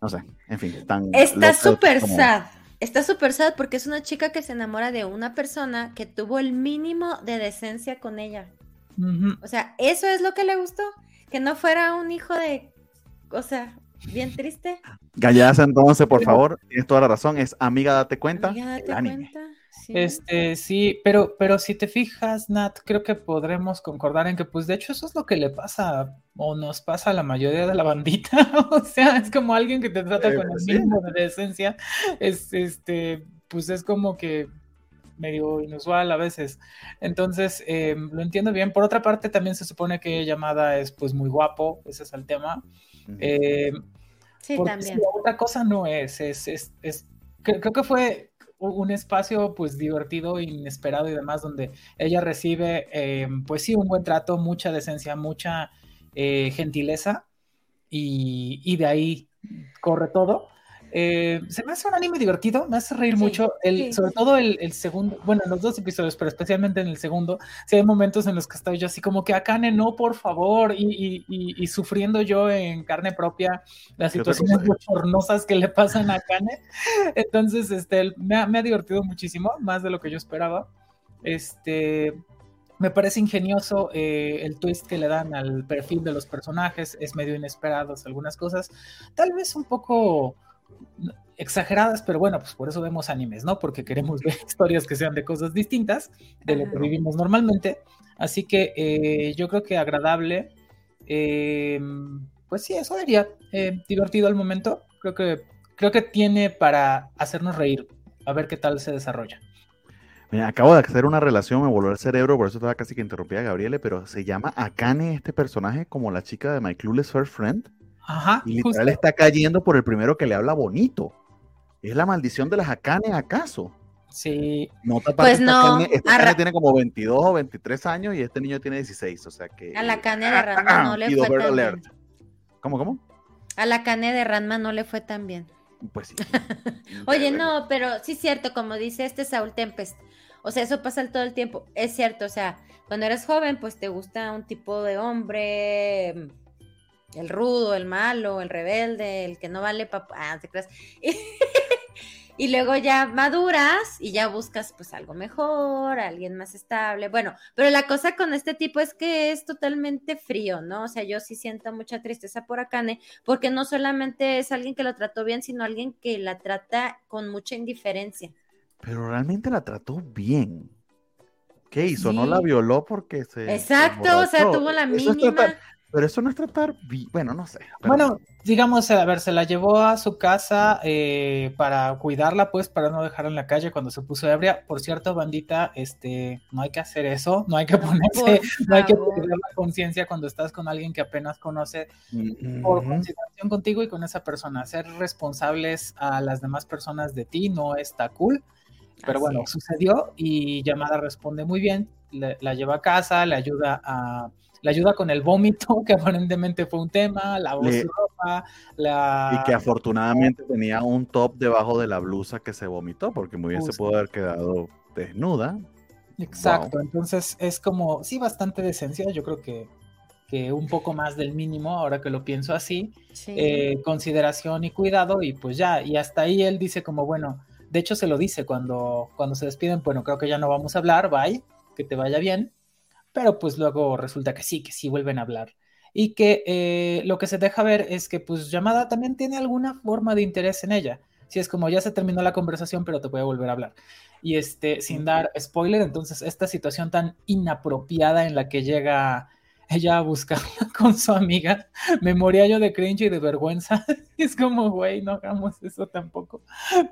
Speaker 1: No sé, en fin, tan.
Speaker 2: Está súper sad. Está súper sad porque es una chica que se enamora de una persona que tuvo el mínimo de decencia con ella. O sea, eso es lo que le gustó. Que no fuera un hijo de. O sea, bien triste.
Speaker 1: Galladas, entonces, por favor, tienes toda la razón. Es amiga, date cuenta.
Speaker 2: Amiga, date cuenta.
Speaker 3: Este, sí, pero, pero si te fijas, Nat, creo que podremos concordar en que, pues, de hecho, eso es lo que le pasa o nos pasa a la mayoría de la bandita. o sea, es como alguien que te trata eh, con el pues mínimo de decencia. Es, este, pues, es como que medio inusual a veces. Entonces, eh, lo entiendo bien. Por otra parte, también se supone que Llamada es, pues, muy guapo. Ese es el tema. Eh,
Speaker 2: sí, también.
Speaker 3: otra cosa no es, es, es, es creo que fue un espacio pues divertido, inesperado y demás, donde ella recibe eh, pues sí un buen trato, mucha decencia, mucha eh, gentileza y, y, de ahí corre todo. Eh, se me hace un anime divertido, me hace reír mucho, el, sobre todo el, segundo, bueno, en los dos episodios, pero especialmente en el segundo, si hay momentos en los que estoy yo así como que Akane, no, por favor, y, y, y sufriendo yo en carne propia las situaciones bochornosas que le pasan a Akane. Entonces, este, me ha, me ha divertido muchísimo, más de lo que yo esperaba. Este, me parece ingenioso eh, el twist que le dan al perfil de los personajes, es medio inesperado algunas cosas, tal vez un poco exageradas, pero bueno, pues por eso vemos animes, ¿no? Porque queremos ver historias que sean de cosas distintas de lo que vivimos normalmente. Así que eh, yo creo que agradable, eh, pues sí, eso diría, eh, divertido al momento. Creo que, creo que tiene para hacernos reír, a ver qué tal se desarrolla.
Speaker 1: Mira, acabo de hacer una relación, me volvió el cerebro, por eso estaba casi que interrumpía a Gabriele, pero se llama Akane este personaje como la chica de My Clueless First Friend.
Speaker 3: Ajá.
Speaker 1: Y literal está cayendo por el primero que le habla bonito. ¿Es la maldición de las Akane acaso?
Speaker 3: Sí.
Speaker 1: pues no. Este tiene como 22 o 23 años y este niño tiene 16, o sea que...
Speaker 2: A la cane de Ranma no le fue tan bien.
Speaker 1: ¿Cómo, cómo?
Speaker 2: A la cane de Ranma no le fue tan bien.
Speaker 1: Pues sí.
Speaker 2: Oye, no, pero sí es cierto, como dice este Saul Tempest, o sea, eso pasa todo el tiempo, es cierto, o sea, cuando eres joven, pues te gusta un tipo de hombre el rudo, el malo, el rebelde, el que no vale papá, ah, te creas. Y, luego ya maduras y ya buscas pues algo mejor, alguien más estable. Bueno, pero la cosa con este tipo es que es totalmente frío, ¿no? O sea, yo sí siento mucha tristeza por Akane, porque no solamente es alguien que lo trató bien, sino alguien que la trata con mucha indiferencia.
Speaker 1: Pero realmente la trató bien. ¿Qué hizo? No la violó porque se.
Speaker 2: Exacto, o sea, tuvo la mínima.
Speaker 1: Pero eso no es tratar, bueno, no sé.
Speaker 3: Bueno, digamos, a ver, se la llevó a su casa eh, para cuidarla, pues, para no dejarla en la calle cuando se puso ebria. Por cierto, bandita, este, no hay que hacer eso, no hay que ponerse, no hay que perder la conciencia cuando estás con alguien que apenas conoce por consideración contigo y con esa persona. Ser responsables a las demás personas de ti no está cool. Pero bueno, sucedió y Llamada responde muy bien, la lleva a casa, le ayuda a la ayuda con el vómito, que aparentemente fue un tema, la voz ropa, la...
Speaker 1: Y que afortunadamente tenía un top debajo de la blusa que se vomitó, porque muy bien se pudo haber quedado desnuda.
Speaker 3: Exacto, entonces es como, sí, bastante decencia, yo creo que, que un poco más del mínimo, ahora que lo pienso así, eh, consideración y cuidado, y pues ya, y hasta ahí él dice como, bueno, de hecho se lo dice cuando, cuando se despiden, bueno, creo que ya no vamos a hablar, bye, que te vaya bien, pero pues luego resulta que sí, que sí vuelven a hablar. Y que eh, lo que se deja ver es que pues llamada también tiene alguna forma de interés en ella. Si es como ya se terminó la conversación, pero te voy a volver a hablar. Y este, sin dar spoiler, entonces esta situación tan inapropiada en la que llega ella a buscarla con su amiga, me moría yo de cringe y de vergüenza. es como, güey, no hagamos eso tampoco.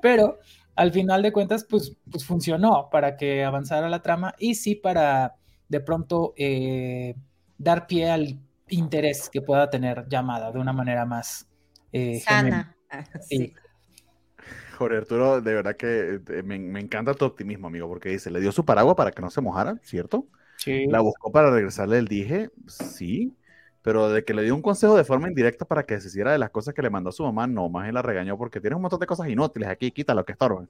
Speaker 3: Pero al final de cuentas, pues, pues funcionó para que avanzara la trama y sí para de pronto eh, dar pie al interés que pueda tener llamada de una manera más
Speaker 2: eh, sana. Ah, sí.
Speaker 1: Jorge Arturo, de verdad que eh, me, encanta tu optimismo, amigo, porque dice, le dio su paraguas para que no se mojara, ¿cierto?
Speaker 3: Sí.
Speaker 1: La buscó para regresarle el dije, sí, pero de que le dio un consejo de forma indirecta para que se hiciera de las cosas que le mandó a su mamá, no, más él la regañó porque tiene un montón de cosas inútiles aquí, quita lo que estorban.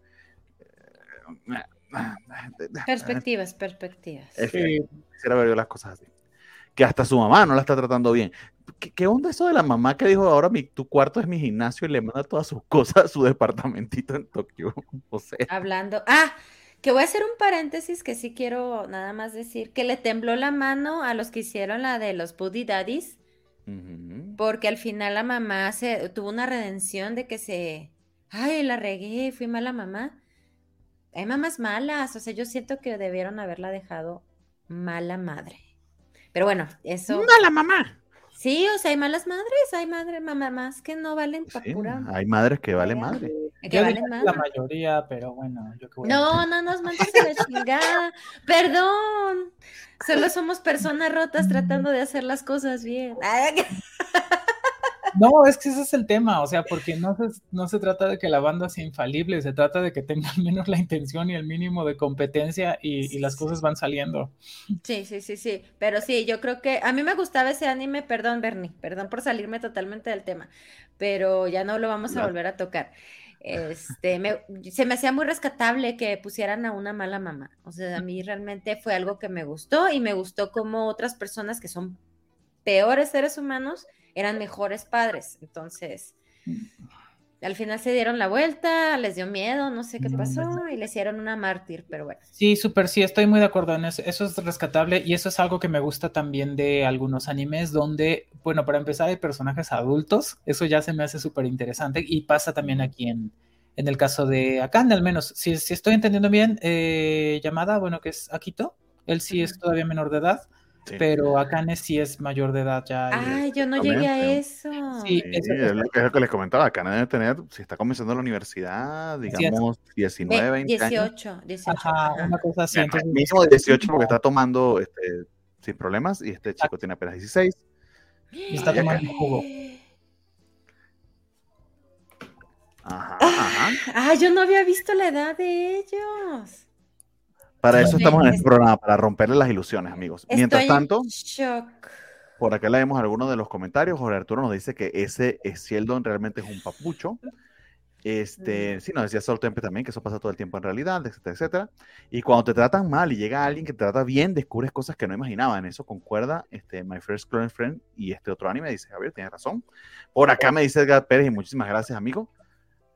Speaker 2: Perspectivas, perspectivas.
Speaker 1: quisiera ver las cosas así. que hasta su mamá no la está tratando bien. ¿Qué, onda eso de la mamá que dijo ahora mi, tu cuarto es mi gimnasio y le manda todas sus cosas a su departamentito en Tokio? O sea.
Speaker 2: Hablando. Ah, que voy a hacer un paréntesis que sí quiero nada más decir que le tembló la mano a los que hicieron la de los Buddy Daddies. Porque al final la mamá se tuvo una redención de que se. Ay, la regué, fui mala mamá. Hay mamás malas, o sea, yo siento que debieron haberla dejado mala madre. Pero bueno, eso.
Speaker 1: Mala mamá.
Speaker 2: Sí, o sea, hay malas madres, hay madres, mamás que no valen para pura.
Speaker 1: Hay madres que valen madre.
Speaker 3: Que valen madre. La mayoría, pero bueno, yo que
Speaker 2: No, no nos mandes a la chingada. Perdón. Solo somos personas rotas tratando de hacer las cosas bien.
Speaker 3: No, es que ese es el tema, o sea, porque no se, no se trata de que la banda sea infalible, se trata de que tenga al menos la intención y el mínimo de competencia y, las cosas van saliendo.
Speaker 2: Sí, sí, sí, sí, pero sí, yo creo que a mí me gustaba ese anime, perdón Bernie, perdón por salirme totalmente del tema, pero ya no lo vamos a volver a tocar. Este, se me hacía muy rescatable que pusieran a una mala mamá. O sea, a mí realmente fue algo que me gustó y me gustó como otras personas que son peores seres humanos eran mejores padres. Entonces, al final se dieron la vuelta, les dio miedo, no sé qué pasó, y le hicieron una mártir, pero bueno.
Speaker 3: Sí, súper, sí, estoy muy de acuerdo en eso. Eso es rescatable y eso es algo que me gusta también de algunos animes donde, bueno, para empezar hay personajes adultos, eso ya se me hace súper interesante y pasa también aquí en, en el caso de Akane, al menos, si, si estoy entendiendo bien, eh, llamada, bueno, que es Akito, él sí es todavía menor de edad. Pero Akane sí es mayor de edad ya.
Speaker 2: Ay, yo no llegué a eso.
Speaker 1: Sí, es, lo que, les comentaba. Akane debe tener, si está comenzando la universidad, digamos, 19, 20
Speaker 2: 18, años. 18.
Speaker 3: Ajá, una cosa así.
Speaker 1: Entonces... Mismo 18 porque está tomando este, sin problemas y este chico tiene apenas 16.
Speaker 3: Y está tomando jugo.
Speaker 2: Ajá, ajá. Ah, yo no había visto la edad de ellos.
Speaker 1: Para eso estamos en este programa, para romperle las ilusiones, amigos. Mientras tanto, por acá leemos algunos de los comentarios. Jorge Arturo nos dice que ese Sheldon realmente es un papucho. Este, mm. sí, nos decía Sol Tempe también que eso pasa todo el tiempo en realidad, etcétera, etcétera. Y cuando te tratan mal y llega alguien que te trata bien, descubres cosas que no imaginaba. En eso concuerda este, My First Clone Friend y este otro anime. Dice Javier, tienes razón. Por acá me dice Edgar Pérez y muchísimas gracias, amigo.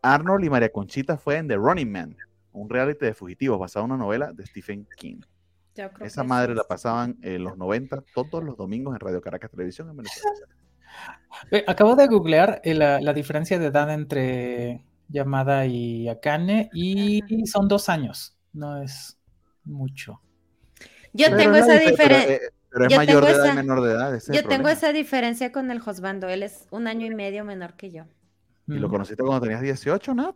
Speaker 1: Arnold y María Conchita fue en The Running Man un reality de fugitivos basado en una novela de Stephen King. Esa madre la pasaban en los 90 todos los domingos en Radio Caracas Televisión en Venezuela.
Speaker 3: Acabo de googlear eh, la, diferencia de edad entre Yamada y Akane y son dos años, no es mucho.
Speaker 2: Yo tengo esa diferencia.
Speaker 1: Pero, es mayor de edad y menor de edad.
Speaker 2: yo tengo esa diferencia con el Josbando, él es un año y medio menor que yo.
Speaker 1: ¿Y lo conociste cuando tenías 18, Nat?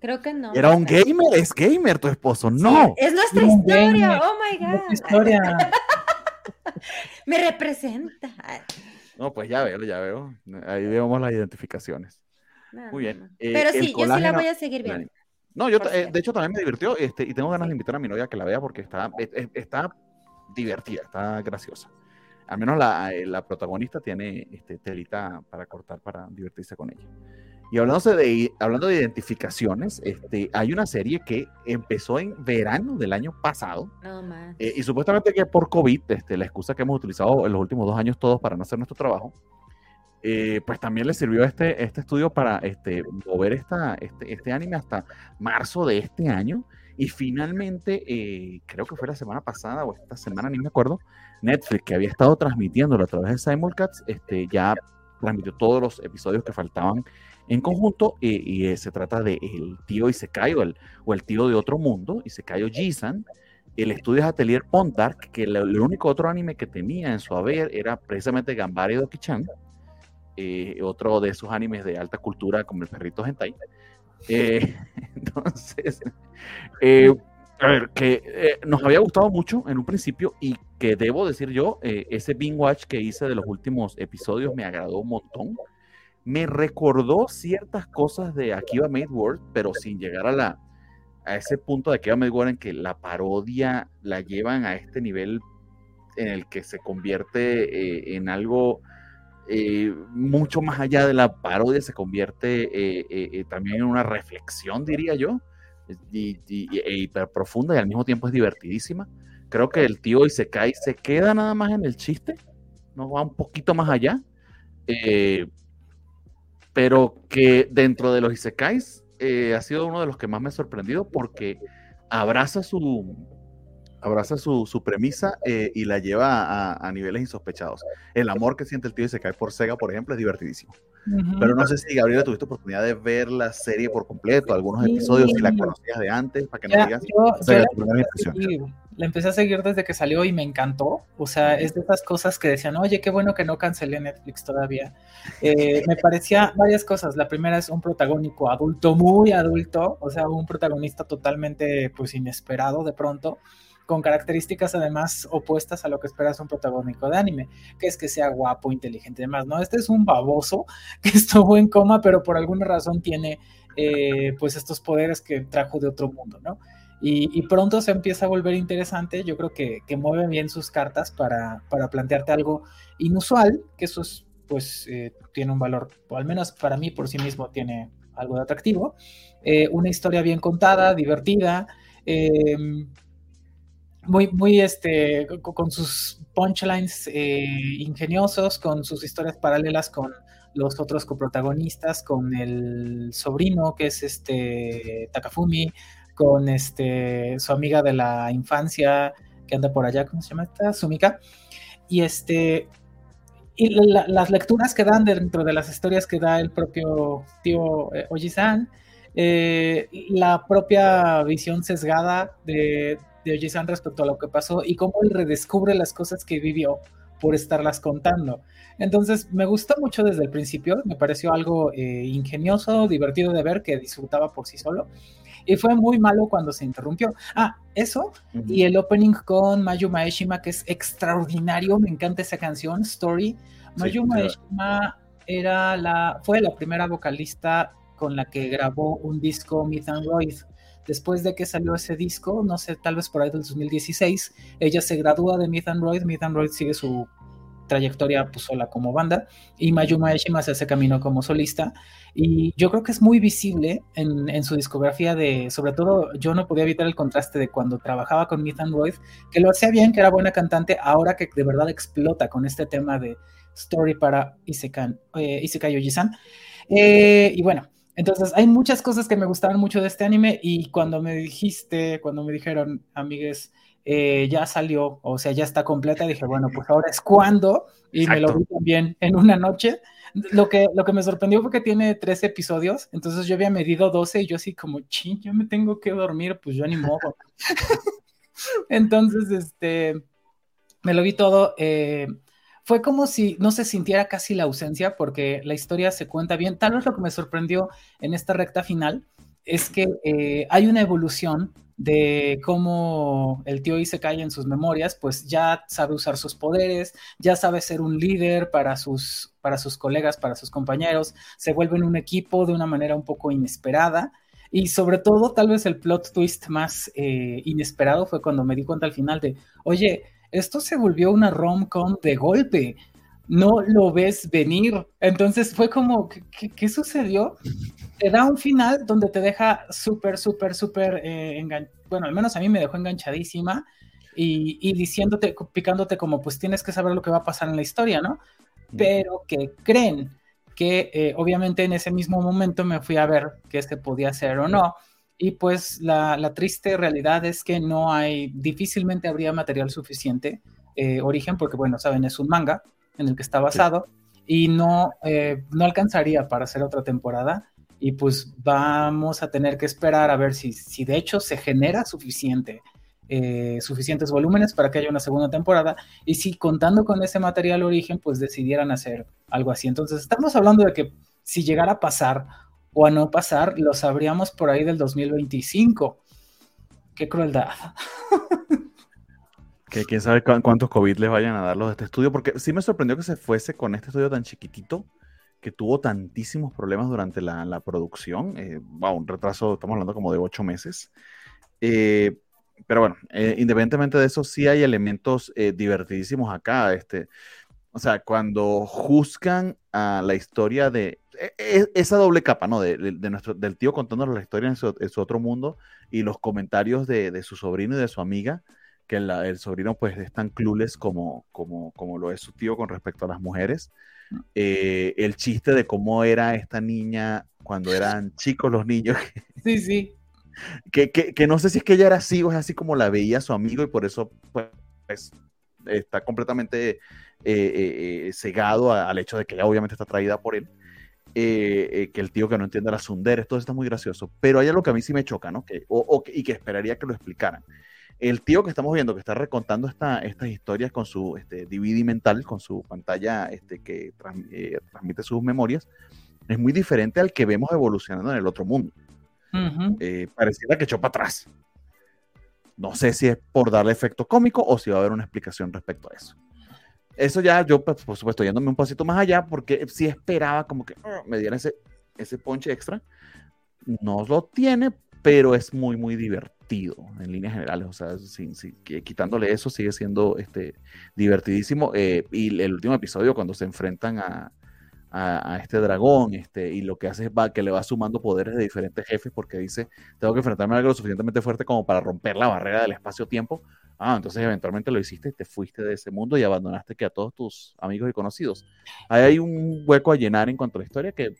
Speaker 2: Creo que no.
Speaker 1: Era un gamer, es gamer tu esposo, no.
Speaker 2: es nuestra historia, oh my god. Historia. Me representa.
Speaker 1: No, pues ya veo, ya veo. Ahí vemos las identificaciones. Muy bien.
Speaker 2: Eh, Pero sí, yo sí la voy a seguir viendo.
Speaker 1: No, yo eh, de hecho también me divirtió este, y tengo ganas de invitar a mi novia a que la vea porque está, está divertida, está graciosa. Al menos la, eh, la protagonista tiene este, telita para cortar para divertirse con ella. Y hablando de, hablando de identificaciones, este, hay una serie que empezó en verano del año pasado. Eh, y supuestamente que por COVID, este, la excusa que hemos utilizado en los últimos dos años todos para no hacer nuestro trabajo, eh, pues también le sirvió este, este estudio para este, mover esta, este, este anime hasta marzo de este año. Y finalmente, eh, creo que fue la semana pasada o esta semana, ni me acuerdo, Netflix, que había estado transmitiéndolo a través de Simulcast, este, ya transmitió todos los episodios que faltaban en conjunto y, eh, se trata de el tío Isekai o el, o el tío de otro mundo, Isekai Jisan. El estudio es Atelier Pontark, que el, único otro anime que tenía en su haber era precisamente Gambare Doki-chan, eh, otro de esos animes de alta cultura como el perrito hentai. Eh, entonces, a ver, que nos había gustado mucho en un principio y que debo decir yo, ese binge watch que hice de los últimos episodios me agradó un montón me recordó ciertas cosas de Akiba Made World, pero sin llegar a la a ese punto de Akiba Made World en que la parodia la llevan a este nivel en el que se convierte eh, en algo eh, mucho más allá de la parodia, se convierte eh, también en una reflexión, diría yo, y, hiper profunda y al mismo tiempo es divertidísima. Creo que el tío Isekai se queda nada más en el chiste no va un poquito más allá, eh, pero que dentro de los Isekais eh, ha sido uno de los que más me ha sorprendido porque abraza su, abraza su, premisa eh, y la lleva a, niveles insospechados. El amor que siente el tío Isekai por Sega, por ejemplo, es divertidísimo. Pero no sé si Gabriela tuviste oportunidad de ver la serie por completo, algunos episodios, si la conocías de antes, para que nos digas.
Speaker 3: la, empecé a seguir desde que salió y me encantó. O sea, es de esas cosas que decían, oye, qué bueno que no cancelé Netflix todavía. Eh, me parecía varias cosas. La primera es un protagónico adulto, muy adulto, o sea, un protagonista totalmente pues inesperado de pronto con características además opuestas a lo que esperas un protagónico de anime, que es que sea guapo, inteligente y demás, ¿no? Este es un baboso que estuvo en coma, pero por alguna razón tiene eh, pues estos poderes que trajo de otro mundo, ¿no? Y, pronto se empieza a volver interesante, yo creo que, que mueve bien sus cartas para, para, plantearte algo inusual, que eso es, pues eh, tiene un valor, o al menos para mí por sí mismo tiene algo de atractivo, eh, una historia bien contada, divertida, muy, muy este, con sus punchlines eh, ingeniosos, con sus historias paralelas con los otros coprotagonistas, con el sobrino que es este Takafumi, con este su amiga de la infancia que anda por allá, ¿cómo se llama esta? Sumika. Y este y las lecturas que dan dentro de las historias que da el propio tío eh, Oji-san, eh, la propia visión sesgada de, de Oji-san respecto a lo que pasó y cómo él redescubre las cosas que vivió por estarlas contando. Entonces, me gustó mucho desde el principio, me pareció algo eh, ingenioso, divertido de ver, que disfrutaba por sí solo. Y fue muy malo cuando se interrumpió. Ah, eso. Y el opening con Mayu Maeshima, que es extraordinario. Me encanta esa canción, Story. Mayu Maeshima era la, fue la primera vocalista con la que grabó un disco Meet and Después de que salió ese disco, no sé, tal vez por ahí del 2016, ella se gradúa de Myth Android. Myth Android sigue su trayectoria pues, sola como banda y Mayuma Eshima se hace camino como solista y yo creo que es muy visible en, su discografía de, sobre todo yo no podía evitar el contraste de cuando trabajaba con Myth Android, que lo hacía bien, que era buena cantante, ahora que de verdad explota con este tema de story para Isekai, eh, Isekai Oji-san. Eh, y bueno, entonces, hay muchas cosas que me gustaron mucho de este anime y cuando me dijiste, cuando me dijeron, amigues, eh, ya salió, o sea, ya está completa, dije, bueno, pues ahora es cuando, y me lo vi también en una noche. Lo que, lo que me sorprendió fue que tiene 13 episodios, entonces yo había medido 12 y yo así como, ching, yo me tengo que dormir, pues yo ni modo. entonces, este, me lo vi todo. Eh, fue como si no se sintiera casi la ausencia porque la historia se cuenta bien. Tal vez lo que me sorprendió en esta recta final es que eh, hay una evolución de cómo el tío cae en sus memorias, pues ya sabe usar sus poderes, ya sabe ser un líder para sus, para sus colegas, para sus compañeros, se vuelven un equipo de una manera un poco inesperada. Y sobre todo, tal vez el plot twist más eh, inesperado fue cuando me di cuenta al final de, oye, esto se volvió una rom-com de golpe. No lo ves venir. Entonces fue como, ¿qué, sucedió? Te da un final donde te deja súper, súper, súper eh, Bueno, al menos a mí me dejó enganchadísima y, diciéndote, picándote como, pues tienes que saber lo que va a pasar en la historia, ¿no? Pero que creen que eh, obviamente en ese mismo momento me fui a ver qué se podía hacer o no. Y pues la, triste realidad es que no hay, difícilmente habría material suficiente, eh, origen, porque bueno, saben, es un manga en el que está basado y no, eh, no alcanzaría para hacer otra temporada. Y pues vamos a tener que esperar a ver si, si de hecho se genera suficiente, eh, suficientes volúmenes para que haya una segunda temporada. Y si contando con ese material origen, pues decidieran hacer algo así. Entonces estamos hablando de que si llegara a pasar o a no pasar, lo sabríamos por ahí del 2025. Qué crueldad.
Speaker 1: Que quién sabe cuántos COVID les vayan a dar los de este estudio, porque sí me sorprendió que se fuese con este estudio tan chiquitito, que tuvo tantísimos problemas durante la, producción. Eh, un retraso, estamos hablando como de ocho meses. Eh, pero bueno, eh, independientemente de eso, sí hay elementos divertidísimos acá. Este, o sea, cuando juzgan a la historia de e, e, esa doble capa, ¿no? De, nuestro, del tío contándonos la historia en su, otro mundo y los comentarios de, su sobrino y de su amiga, que el sobrino pues es tan clueless como, como, como lo es su tío con respecto a las mujeres. Eh, el chiste de cómo era esta niña cuando eran chicos los niños.
Speaker 3: Sí, sí.
Speaker 1: Que, que, que, no sé si es que ella era así o es así como la veía su amigo y por eso pues, está completamente eh, eh, cegado al hecho de que ella obviamente está traída por él. que el tío que no entiende las sunderes, todo está muy gracioso. Pero hay algo que a mí sí me choca, ¿no? Que, o, y que esperaría que lo explicaran el tío que estamos viendo, que está recontando esta, estas historias con su este, DVD mental, con su pantalla este, que eh, transmite sus memorias, es muy diferente al que vemos evolucionando en el otro mundo. Eh, pareciera que echó para atrás. No sé si es por darle efecto cómico o si va a haber una explicación respecto a eso. Eso ya yo, pues, por supuesto, yéndome un pasito más allá, porque sí esperaba como que ah, me diera ese, ese ponche extra. No lo tiene, pero es muy, muy divertido en líneas generales. O sea, sin, quitándole eso, sigue siendo este, divertidísimo. Eh, y el último episodio, cuando se enfrentan a, este dragón, este, y lo que hace es va, que le va sumando poderes de diferentes jefes, porque dice: Tengo que enfrentarme a algo lo suficientemente fuerte como para romper la barrera del espacio-tiempo, Ah, entonces eventualmente lo hiciste te fuiste de ese mundo y abandonaste que a todos tus amigos y conocidos. Ahí hay un hueco a llenar en cuanto a la historia que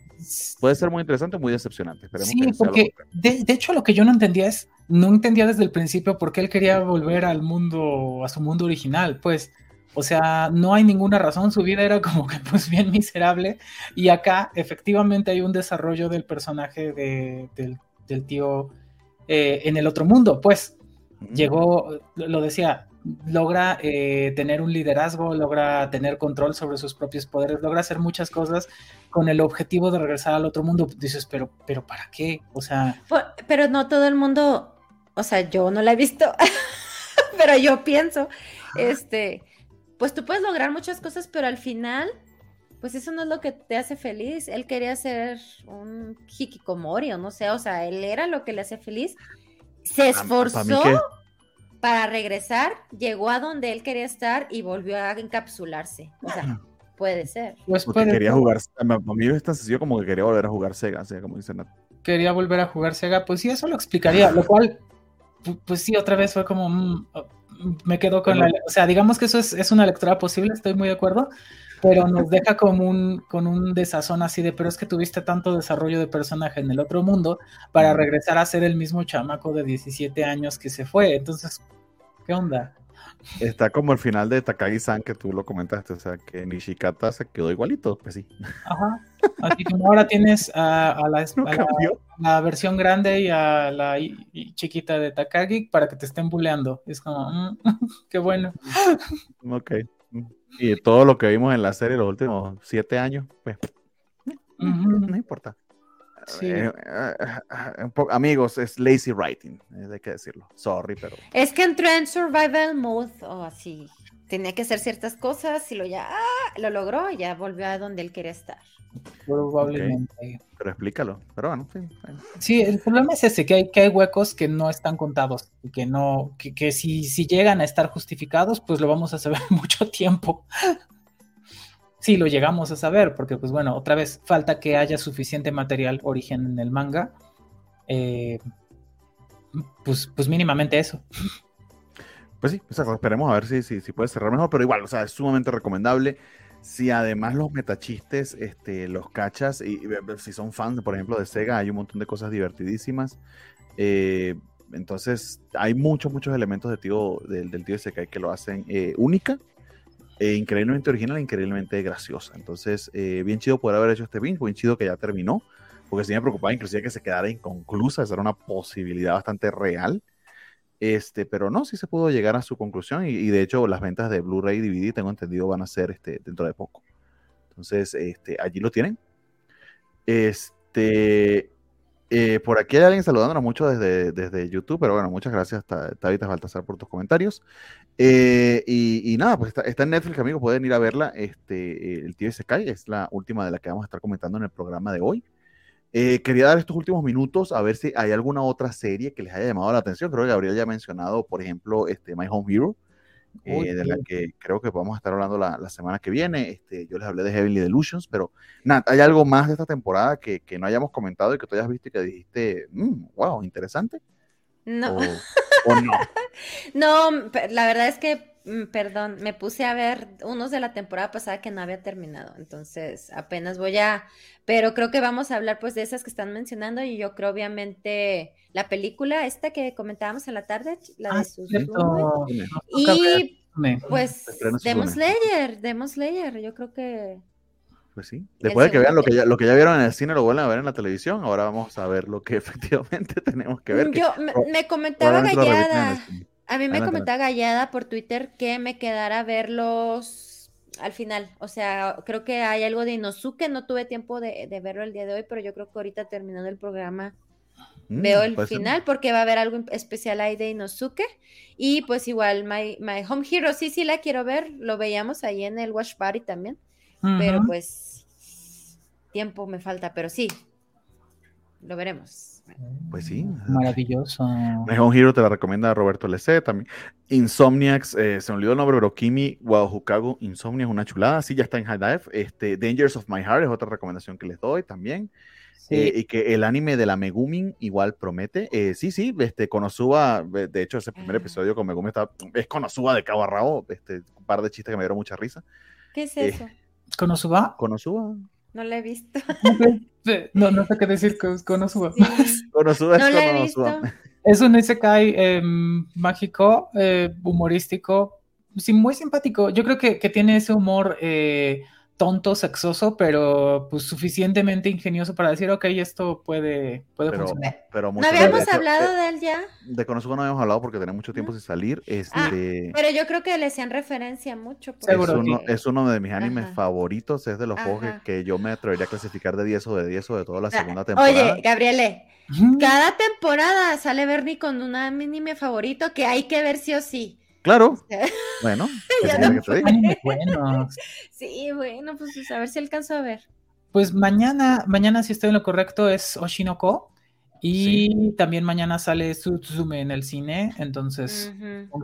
Speaker 1: puede ser muy interesante muy decepcionante.
Speaker 3: sí, porque de, hecho lo que yo no entendía es, no entendía desde el principio por qué él quería volver al mundo, a su mundo original, pues. O sea, no hay ninguna razón, su vida era como que pues bien miserable y acá efectivamente hay un desarrollo del personaje del, tío eh, en el otro mundo, pues llegó, lo decía, logra eh, tener un liderazgo, logra tener control sobre sus propios poderes, logra hacer muchas cosas con el objetivo de regresar al otro mundo. Dices, pero, pero ¿para qué? O sea.
Speaker 2: Pero no todo el mundo, o sea, yo no la he visto, pero yo pienso, este, pues tú puedes lograr muchas cosas, pero al final, pues eso no es lo que te hace feliz. Él quería ser un hikikomori o no sé, o sea, él era lo que le hace feliz se esforzó para regresar, llegó a donde él quería estar y volvió a encapsularse. O sea, puede ser.
Speaker 1: Pues quería jugar, a mí es tan sencillo como que quería volver a jugar Sega, o sea, como dicen.
Speaker 3: Quería volver a jugar Sega, pues sí, eso lo explicaría, lo cual, pues sí, otra vez fue como, mm, me quedo con la, o sea, digamos que eso es, es una lectura posible, estoy muy de acuerdo, pero nos deja como un, con un desazón así de, pero es que tuviste tanto desarrollo de personaje en el otro mundo para regresar a ser el mismo chamaco de 17 años que se fue. Entonces, ¿qué onda?
Speaker 1: Está como el final de Takagi-san que tú lo comentaste, o sea, que Nishikata se quedó igualito, pues sí.
Speaker 3: Ajá. Así como ahora tienes a, la, la, versión grande y a la chiquita de Takagi para que te estén buleando. Es como, mm, qué bueno.
Speaker 1: Ok. Y todo lo que vimos en la serie los últimos siete años, pues, no importa. Eh, eh, eh, amigos, es lazy writing, hay que decirlo. Sorry, pero.
Speaker 2: Es que entró en survival mode o así. Tenía que hacer ciertas cosas y lo ya ah, lo logró y ya volvió a donde él quería estar.
Speaker 3: Probablemente.
Speaker 1: Pero explícalo. Pero bueno, sí.
Speaker 3: Sí, el problema es ese, que hay, que hay huecos que no están contados y que no, que, que si, si llegan a estar justificados, pues lo vamos a saber mucho tiempo. sí, lo llegamos a saber, porque pues bueno, otra vez falta que haya suficiente material origen en el manga. Eh, pues, pues mínimamente eso.
Speaker 1: Pues sí, esperemos a ver si, si, si puede cerrar mejor, pero igual, o sea, es sumamente recomendable si además los metachistes este, los cachas, y, si son fans, por ejemplo, de Sega, hay un montón de cosas divertidísimas. Eh, entonces, hay muchos, muchos elementos de tío, del, tío Sekai que lo hacen eh, única, e increíblemente original, e increíblemente graciosa. Entonces, eh, bien chido poder haber hecho este binge, bien chido que ya terminó, porque sí me preocupaba inclusive que se quedara inconclusa, esa era una posibilidad bastante real. Este, pero no, sí se pudo llegar a su conclusión y, de hecho las ventas de Blu-ray y DVD, tengo entendido, van a ser este, dentro de poco. Entonces, este, allí lo tienen. Este, eh, por aquí hay alguien saludándonos mucho desde, desde YouTube, pero bueno, muchas gracias, Tabita Baltasar, por tus comentarios. Eh, y, nada, pues está, en Netflix, amigos, pueden ir a verla. Este, el tío cae, es la última de la que vamos a estar comentando en el programa de hoy. Eh, quería dar estos últimos minutos a ver si hay alguna otra serie que les haya llamado la atención. Creo que Gabriel ya ha mencionado, por ejemplo, este, My Home Hero, eh, de la que creo que podemos estar hablando la, semana que viene. Este, yo les hablé de Heavenly Delusions, pero nada, ¿hay algo más de esta temporada que, que no hayas comentado y que tú hayas visto y que dijiste, wow, mm, interesante?
Speaker 2: No.
Speaker 1: ¿O no?
Speaker 2: No, la verdad es que, perdón, me puse a ver unos de la temporada pasada que no había terminado, entonces apenas voy a, pero creo que vamos a hablar pues de esas que están mencionando y yo creo obviamente la película esta que comentábamos en la tarde, la de sus
Speaker 3: cierto.
Speaker 2: y pues Demon. Slayer, Demon Slayer, yo creo que
Speaker 1: Pues sí. Después de que vean lo que, ya, lo que ya vieron en el cine, lo vuelven a ver en la televisión. Ahora vamos a ver lo que efectivamente tenemos que ver. que
Speaker 2: yo me, me comentaba Gallada. A mí me
Speaker 1: Adelante,
Speaker 2: comentaba Gallada por Twitter que me quedara a verlos al final, o sea, creo que hay algo de Inosuke, no tuve tiempo de, de verlo el día de hoy, pero yo creo que ahorita terminando el programa
Speaker 1: Mm,
Speaker 2: veo el
Speaker 1: ser.
Speaker 2: final porque va a haber algo especial ahí de Inosuke. Y pues igual My, My Home Hero, sí, sí la quiero ver, lo veíamos ahí en el Watch Party también, pero pues tiempo me falta, pero sí, lo veremos.
Speaker 1: Pues sí.
Speaker 3: Maravilloso.
Speaker 1: My Home Hero te la recomienda Roberto LC también. Insomniacs, eh, se me olvidó el nombre, pero Kimi Insomnia es una chulada. Sí, ya está en High Dive. Este, Dangers of My Heart es otra recomendación que les doy también.
Speaker 3: Sí.
Speaker 1: Eh, y que el anime de la Megumin igual promete. Eh, sí, sí, este, Konosuba, de hecho, ese primer episodio con Megumi está, es Konosuba de cabo a rabo. Este, un par de chistes que me dieron mucha risa.
Speaker 2: ¿Qué es
Speaker 1: Eh,
Speaker 2: eso?
Speaker 3: ¿Konosuba?
Speaker 1: Konosuba.
Speaker 2: No la he visto.
Speaker 3: No, no sé qué decir Konosuba.
Speaker 2: Sí.
Speaker 1: Konosuba
Speaker 2: No
Speaker 1: es Konosuba.
Speaker 2: visto.
Speaker 3: Es un isekai em, mágico, eh, humorístico, sí, muy simpático. Yo creo que, que tiene ese humor eh, tonto, sexoso, pero pues suficientemente ingenioso para decir, ok, esto puede, puede
Speaker 1: Pero,
Speaker 3: funcionar.
Speaker 1: pero
Speaker 2: ¿No habíamos
Speaker 1: de
Speaker 2: hablado de él ya?
Speaker 1: de Konosuba no habíamos hablado porque tenía mucho tiempo sin salir.
Speaker 2: Ah,
Speaker 1: Este,
Speaker 2: Pero yo creo que le hacían referencia mucho.
Speaker 1: es,
Speaker 3: Seguro,
Speaker 1: uno, es uno de mis animes
Speaker 2: Ajá.
Speaker 1: favoritos. Es de los juegos que, yo me atrevería a clasificar de 10 o de 10 o de toda la segunda temporada.
Speaker 2: Oye, Gabriele, cada temporada sale Bernie con un anime favorito que hay que ver sí o sí.
Speaker 1: Claro, bueno.
Speaker 2: Sí, bueno, pues a ver si alcanzo a ver.
Speaker 3: Pues mañana, mañana si estoy en lo correcto es Oshinoko y también mañana sale Sutsume en el cine, entonces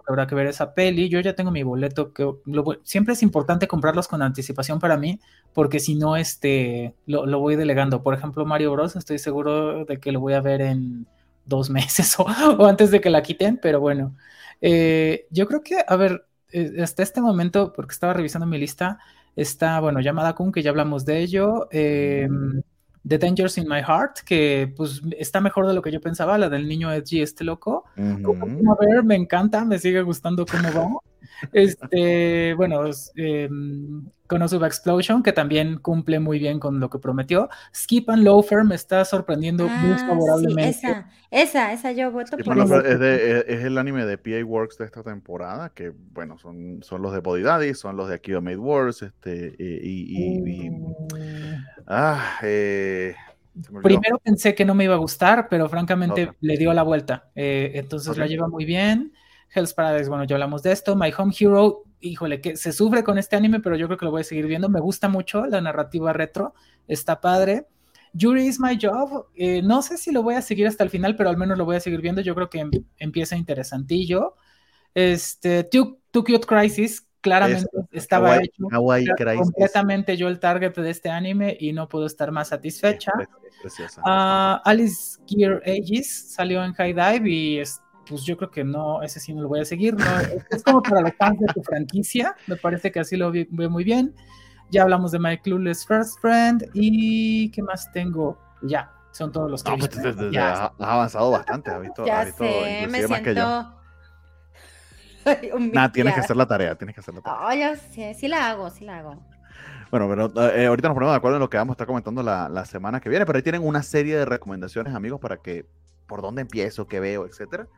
Speaker 3: habrá que ver esa peli. Yo ya tengo mi boleto, que lo siempre es importante comprarlos con anticipación para mí, porque si no, este, lo, lo voy delegando. Por ejemplo, Mario Bros. Estoy seguro de que lo voy a ver en dos meses o, o antes de que la quiten, pero bueno. Eh, yo creo que, a ver, eh, hasta este momento, porque estaba revisando mi lista, está, bueno, Yamada Kun, que ya hablamos de ello. eh, The Dangers in My Heart, que pues está mejor de lo que yo pensaba, la del niño Edgy, este loco.
Speaker 1: Ujú.
Speaker 3: A ver, me encanta, me sigue gustando cómo va. Este, bueno, eh, Konosuba Explosion, que también cumple muy bien con lo que prometió. Skip and Loafer me está sorprendiendo muy
Speaker 2: Ah, sí,
Speaker 3: favorablemente.
Speaker 2: esa, esa, esa yo voto por
Speaker 1: es, de- es- es el anime de PA Works de esta temporada, que bueno, son, son los de Body Daddy, son los de Akiba Made Wars, este, y, y- y- y-
Speaker 3: Mm,
Speaker 1: ah, eh.
Speaker 3: Primero pensé que no me iba a gustar, pero francamente le dio la vuelta. Eh, entonces la lleva muy bien. Hell's Paradise, bueno, ya hablamos de esto. My Home Hero, híjole, que se sufre con este anime, pero yo creo que lo voy a seguir viendo. Me gusta mucho la narrativa retro, está padre. Yuri is my job. eh, no sé si lo voy a seguir hasta el final, pero al menos lo voy a seguir viendo. Yo creo que em- empieza interesantillo. Este, Too, Too Cute Crisis, claramente estaba
Speaker 1: Kawaii-
Speaker 3: hecho
Speaker 1: Crisis.
Speaker 3: completamente yo el target de este anime y no puedo estar más satisfecha.
Speaker 1: Es es.
Speaker 3: Ah, Alice Gear Aegis salió en High Dive y es- pues yo creo que no, ese sí no lo voy a seguir. ¿no? Es como para los fans de tu franquicia, me parece que así lo veo muy bien. Ya hablamos de My Clueless First Friend y ¿qué más tengo? Ya, son todos los que
Speaker 1: No, pues
Speaker 3: visto.
Speaker 1: te- te- te-
Speaker 3: Ya.
Speaker 1: has avanzado bastante, has visto,
Speaker 2: Ya
Speaker 1: has visto
Speaker 2: sé, me
Speaker 1: más que yo.
Speaker 2: siento.
Speaker 1: Nada, tienes que hacer la tarea, tienes que hacer la tarea.
Speaker 2: Ay, ya sé, sí la hago, sí la hago.
Speaker 1: Bueno, pero eh, ahorita nos ponemos de acuerdo en lo que vamos a estar comentando la, la semana que viene, pero ahí tienen una serie de recomendaciones, amigos, para que por dónde empiezo, qué veo, etcétera.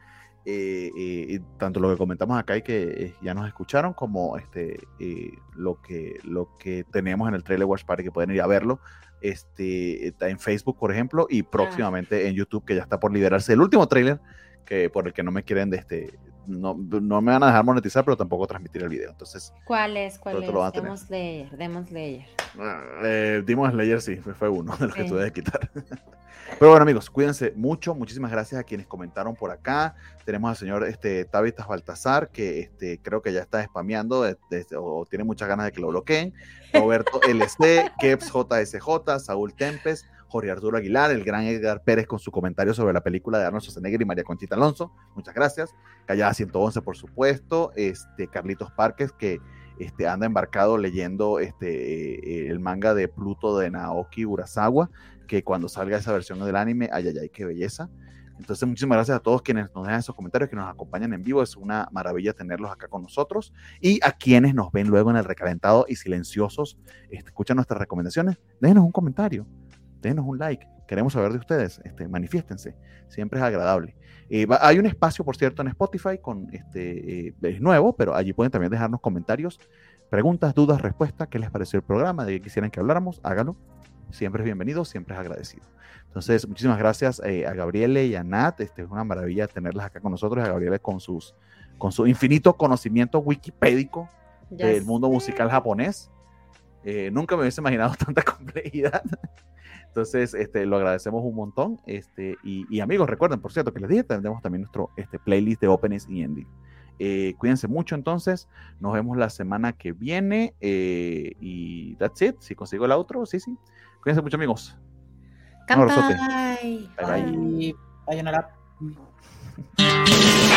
Speaker 1: Eh, eh, tanto lo que comentamos acá y que eh, ya nos escucharon, como este eh, lo que lo que teníamos en el trailer Watch Party, que pueden ir a verlo. Este está en Facebook, por ejemplo, y próximamente en YouTube, que ya está por liberarse el último trailer, que por el que no me quieren de este. No, no me van a dejar monetizar, pero tampoco transmitir el video. Entonces,
Speaker 2: ¿Cuál es? ¿Cuál es?
Speaker 1: tener.
Speaker 2: Demon Slayer, Demon Slayer.
Speaker 1: Eh, Demon Slayer sí, fue, uno de los que tuve que quitar. Pero bueno, amigos, cuídense mucho. Muchísimas gracias a quienes comentaron por acá. Tenemos al señor este, Tabitas Baltasar, que este, creo que ya está spameando de- de- o tiene muchas ganas de que lo bloqueen. Roberto LC, Keps JSJ, Saúl Tempes, Jorge Arturo Aguilar, el gran Edgar Pérez con su comentario sobre la película de Arnold Schwarzenegger y María Conchita Alonso. Muchas gracias. Callada 111, por supuesto. Este, Carlitos Parques, que este, anda embarcado leyendo este, eh, el manga de Pluto de Naoki Urasawa, que cuando salga esa versión del anime, ay, ay, ay, qué belleza. Entonces, muchísimas gracias a todos quienes nos dejan esos comentarios, que nos acompañan en vivo. Es una maravilla tenerlos acá con nosotros. Y a quienes nos ven luego en el recalentado y silenciosos, este, escuchan nuestras recomendaciones, déjenos un comentario, déjenos un like. Queremos saber de ustedes. Este, manifiéstense. Siempre es agradable. Eh, hay un espacio, por cierto, en Spotify con este, eh, es nuevo, pero allí pueden también dejarnos comentarios, preguntas, dudas, respuestas, qué les pareció el programa, de qué quisieran que habláramos, hágalo. Siempre es bienvenido, siempre es agradecido. Entonces, muchísimas gracias eh, a Gabriele y a Nat. Este, es una maravilla tenerlas acá con nosotros. A Gabriele con, sus, con su infinito conocimiento wikipédico del mundo musical japonés. Eh, nunca me hubiese imaginado tanta complejidad. Entonces, este, lo agradecemos un montón. Este, y, amigos, recuerden, por cierto, que les dije, tendremos también nuestro este, playlist de openings y ending. Eh, cuídense mucho entonces. Nos vemos la semana que viene. y that's it. Si consigo el outro, sí, sí. Cuídense mucho, amigos.
Speaker 2: Bye bye. Bye
Speaker 3: bye.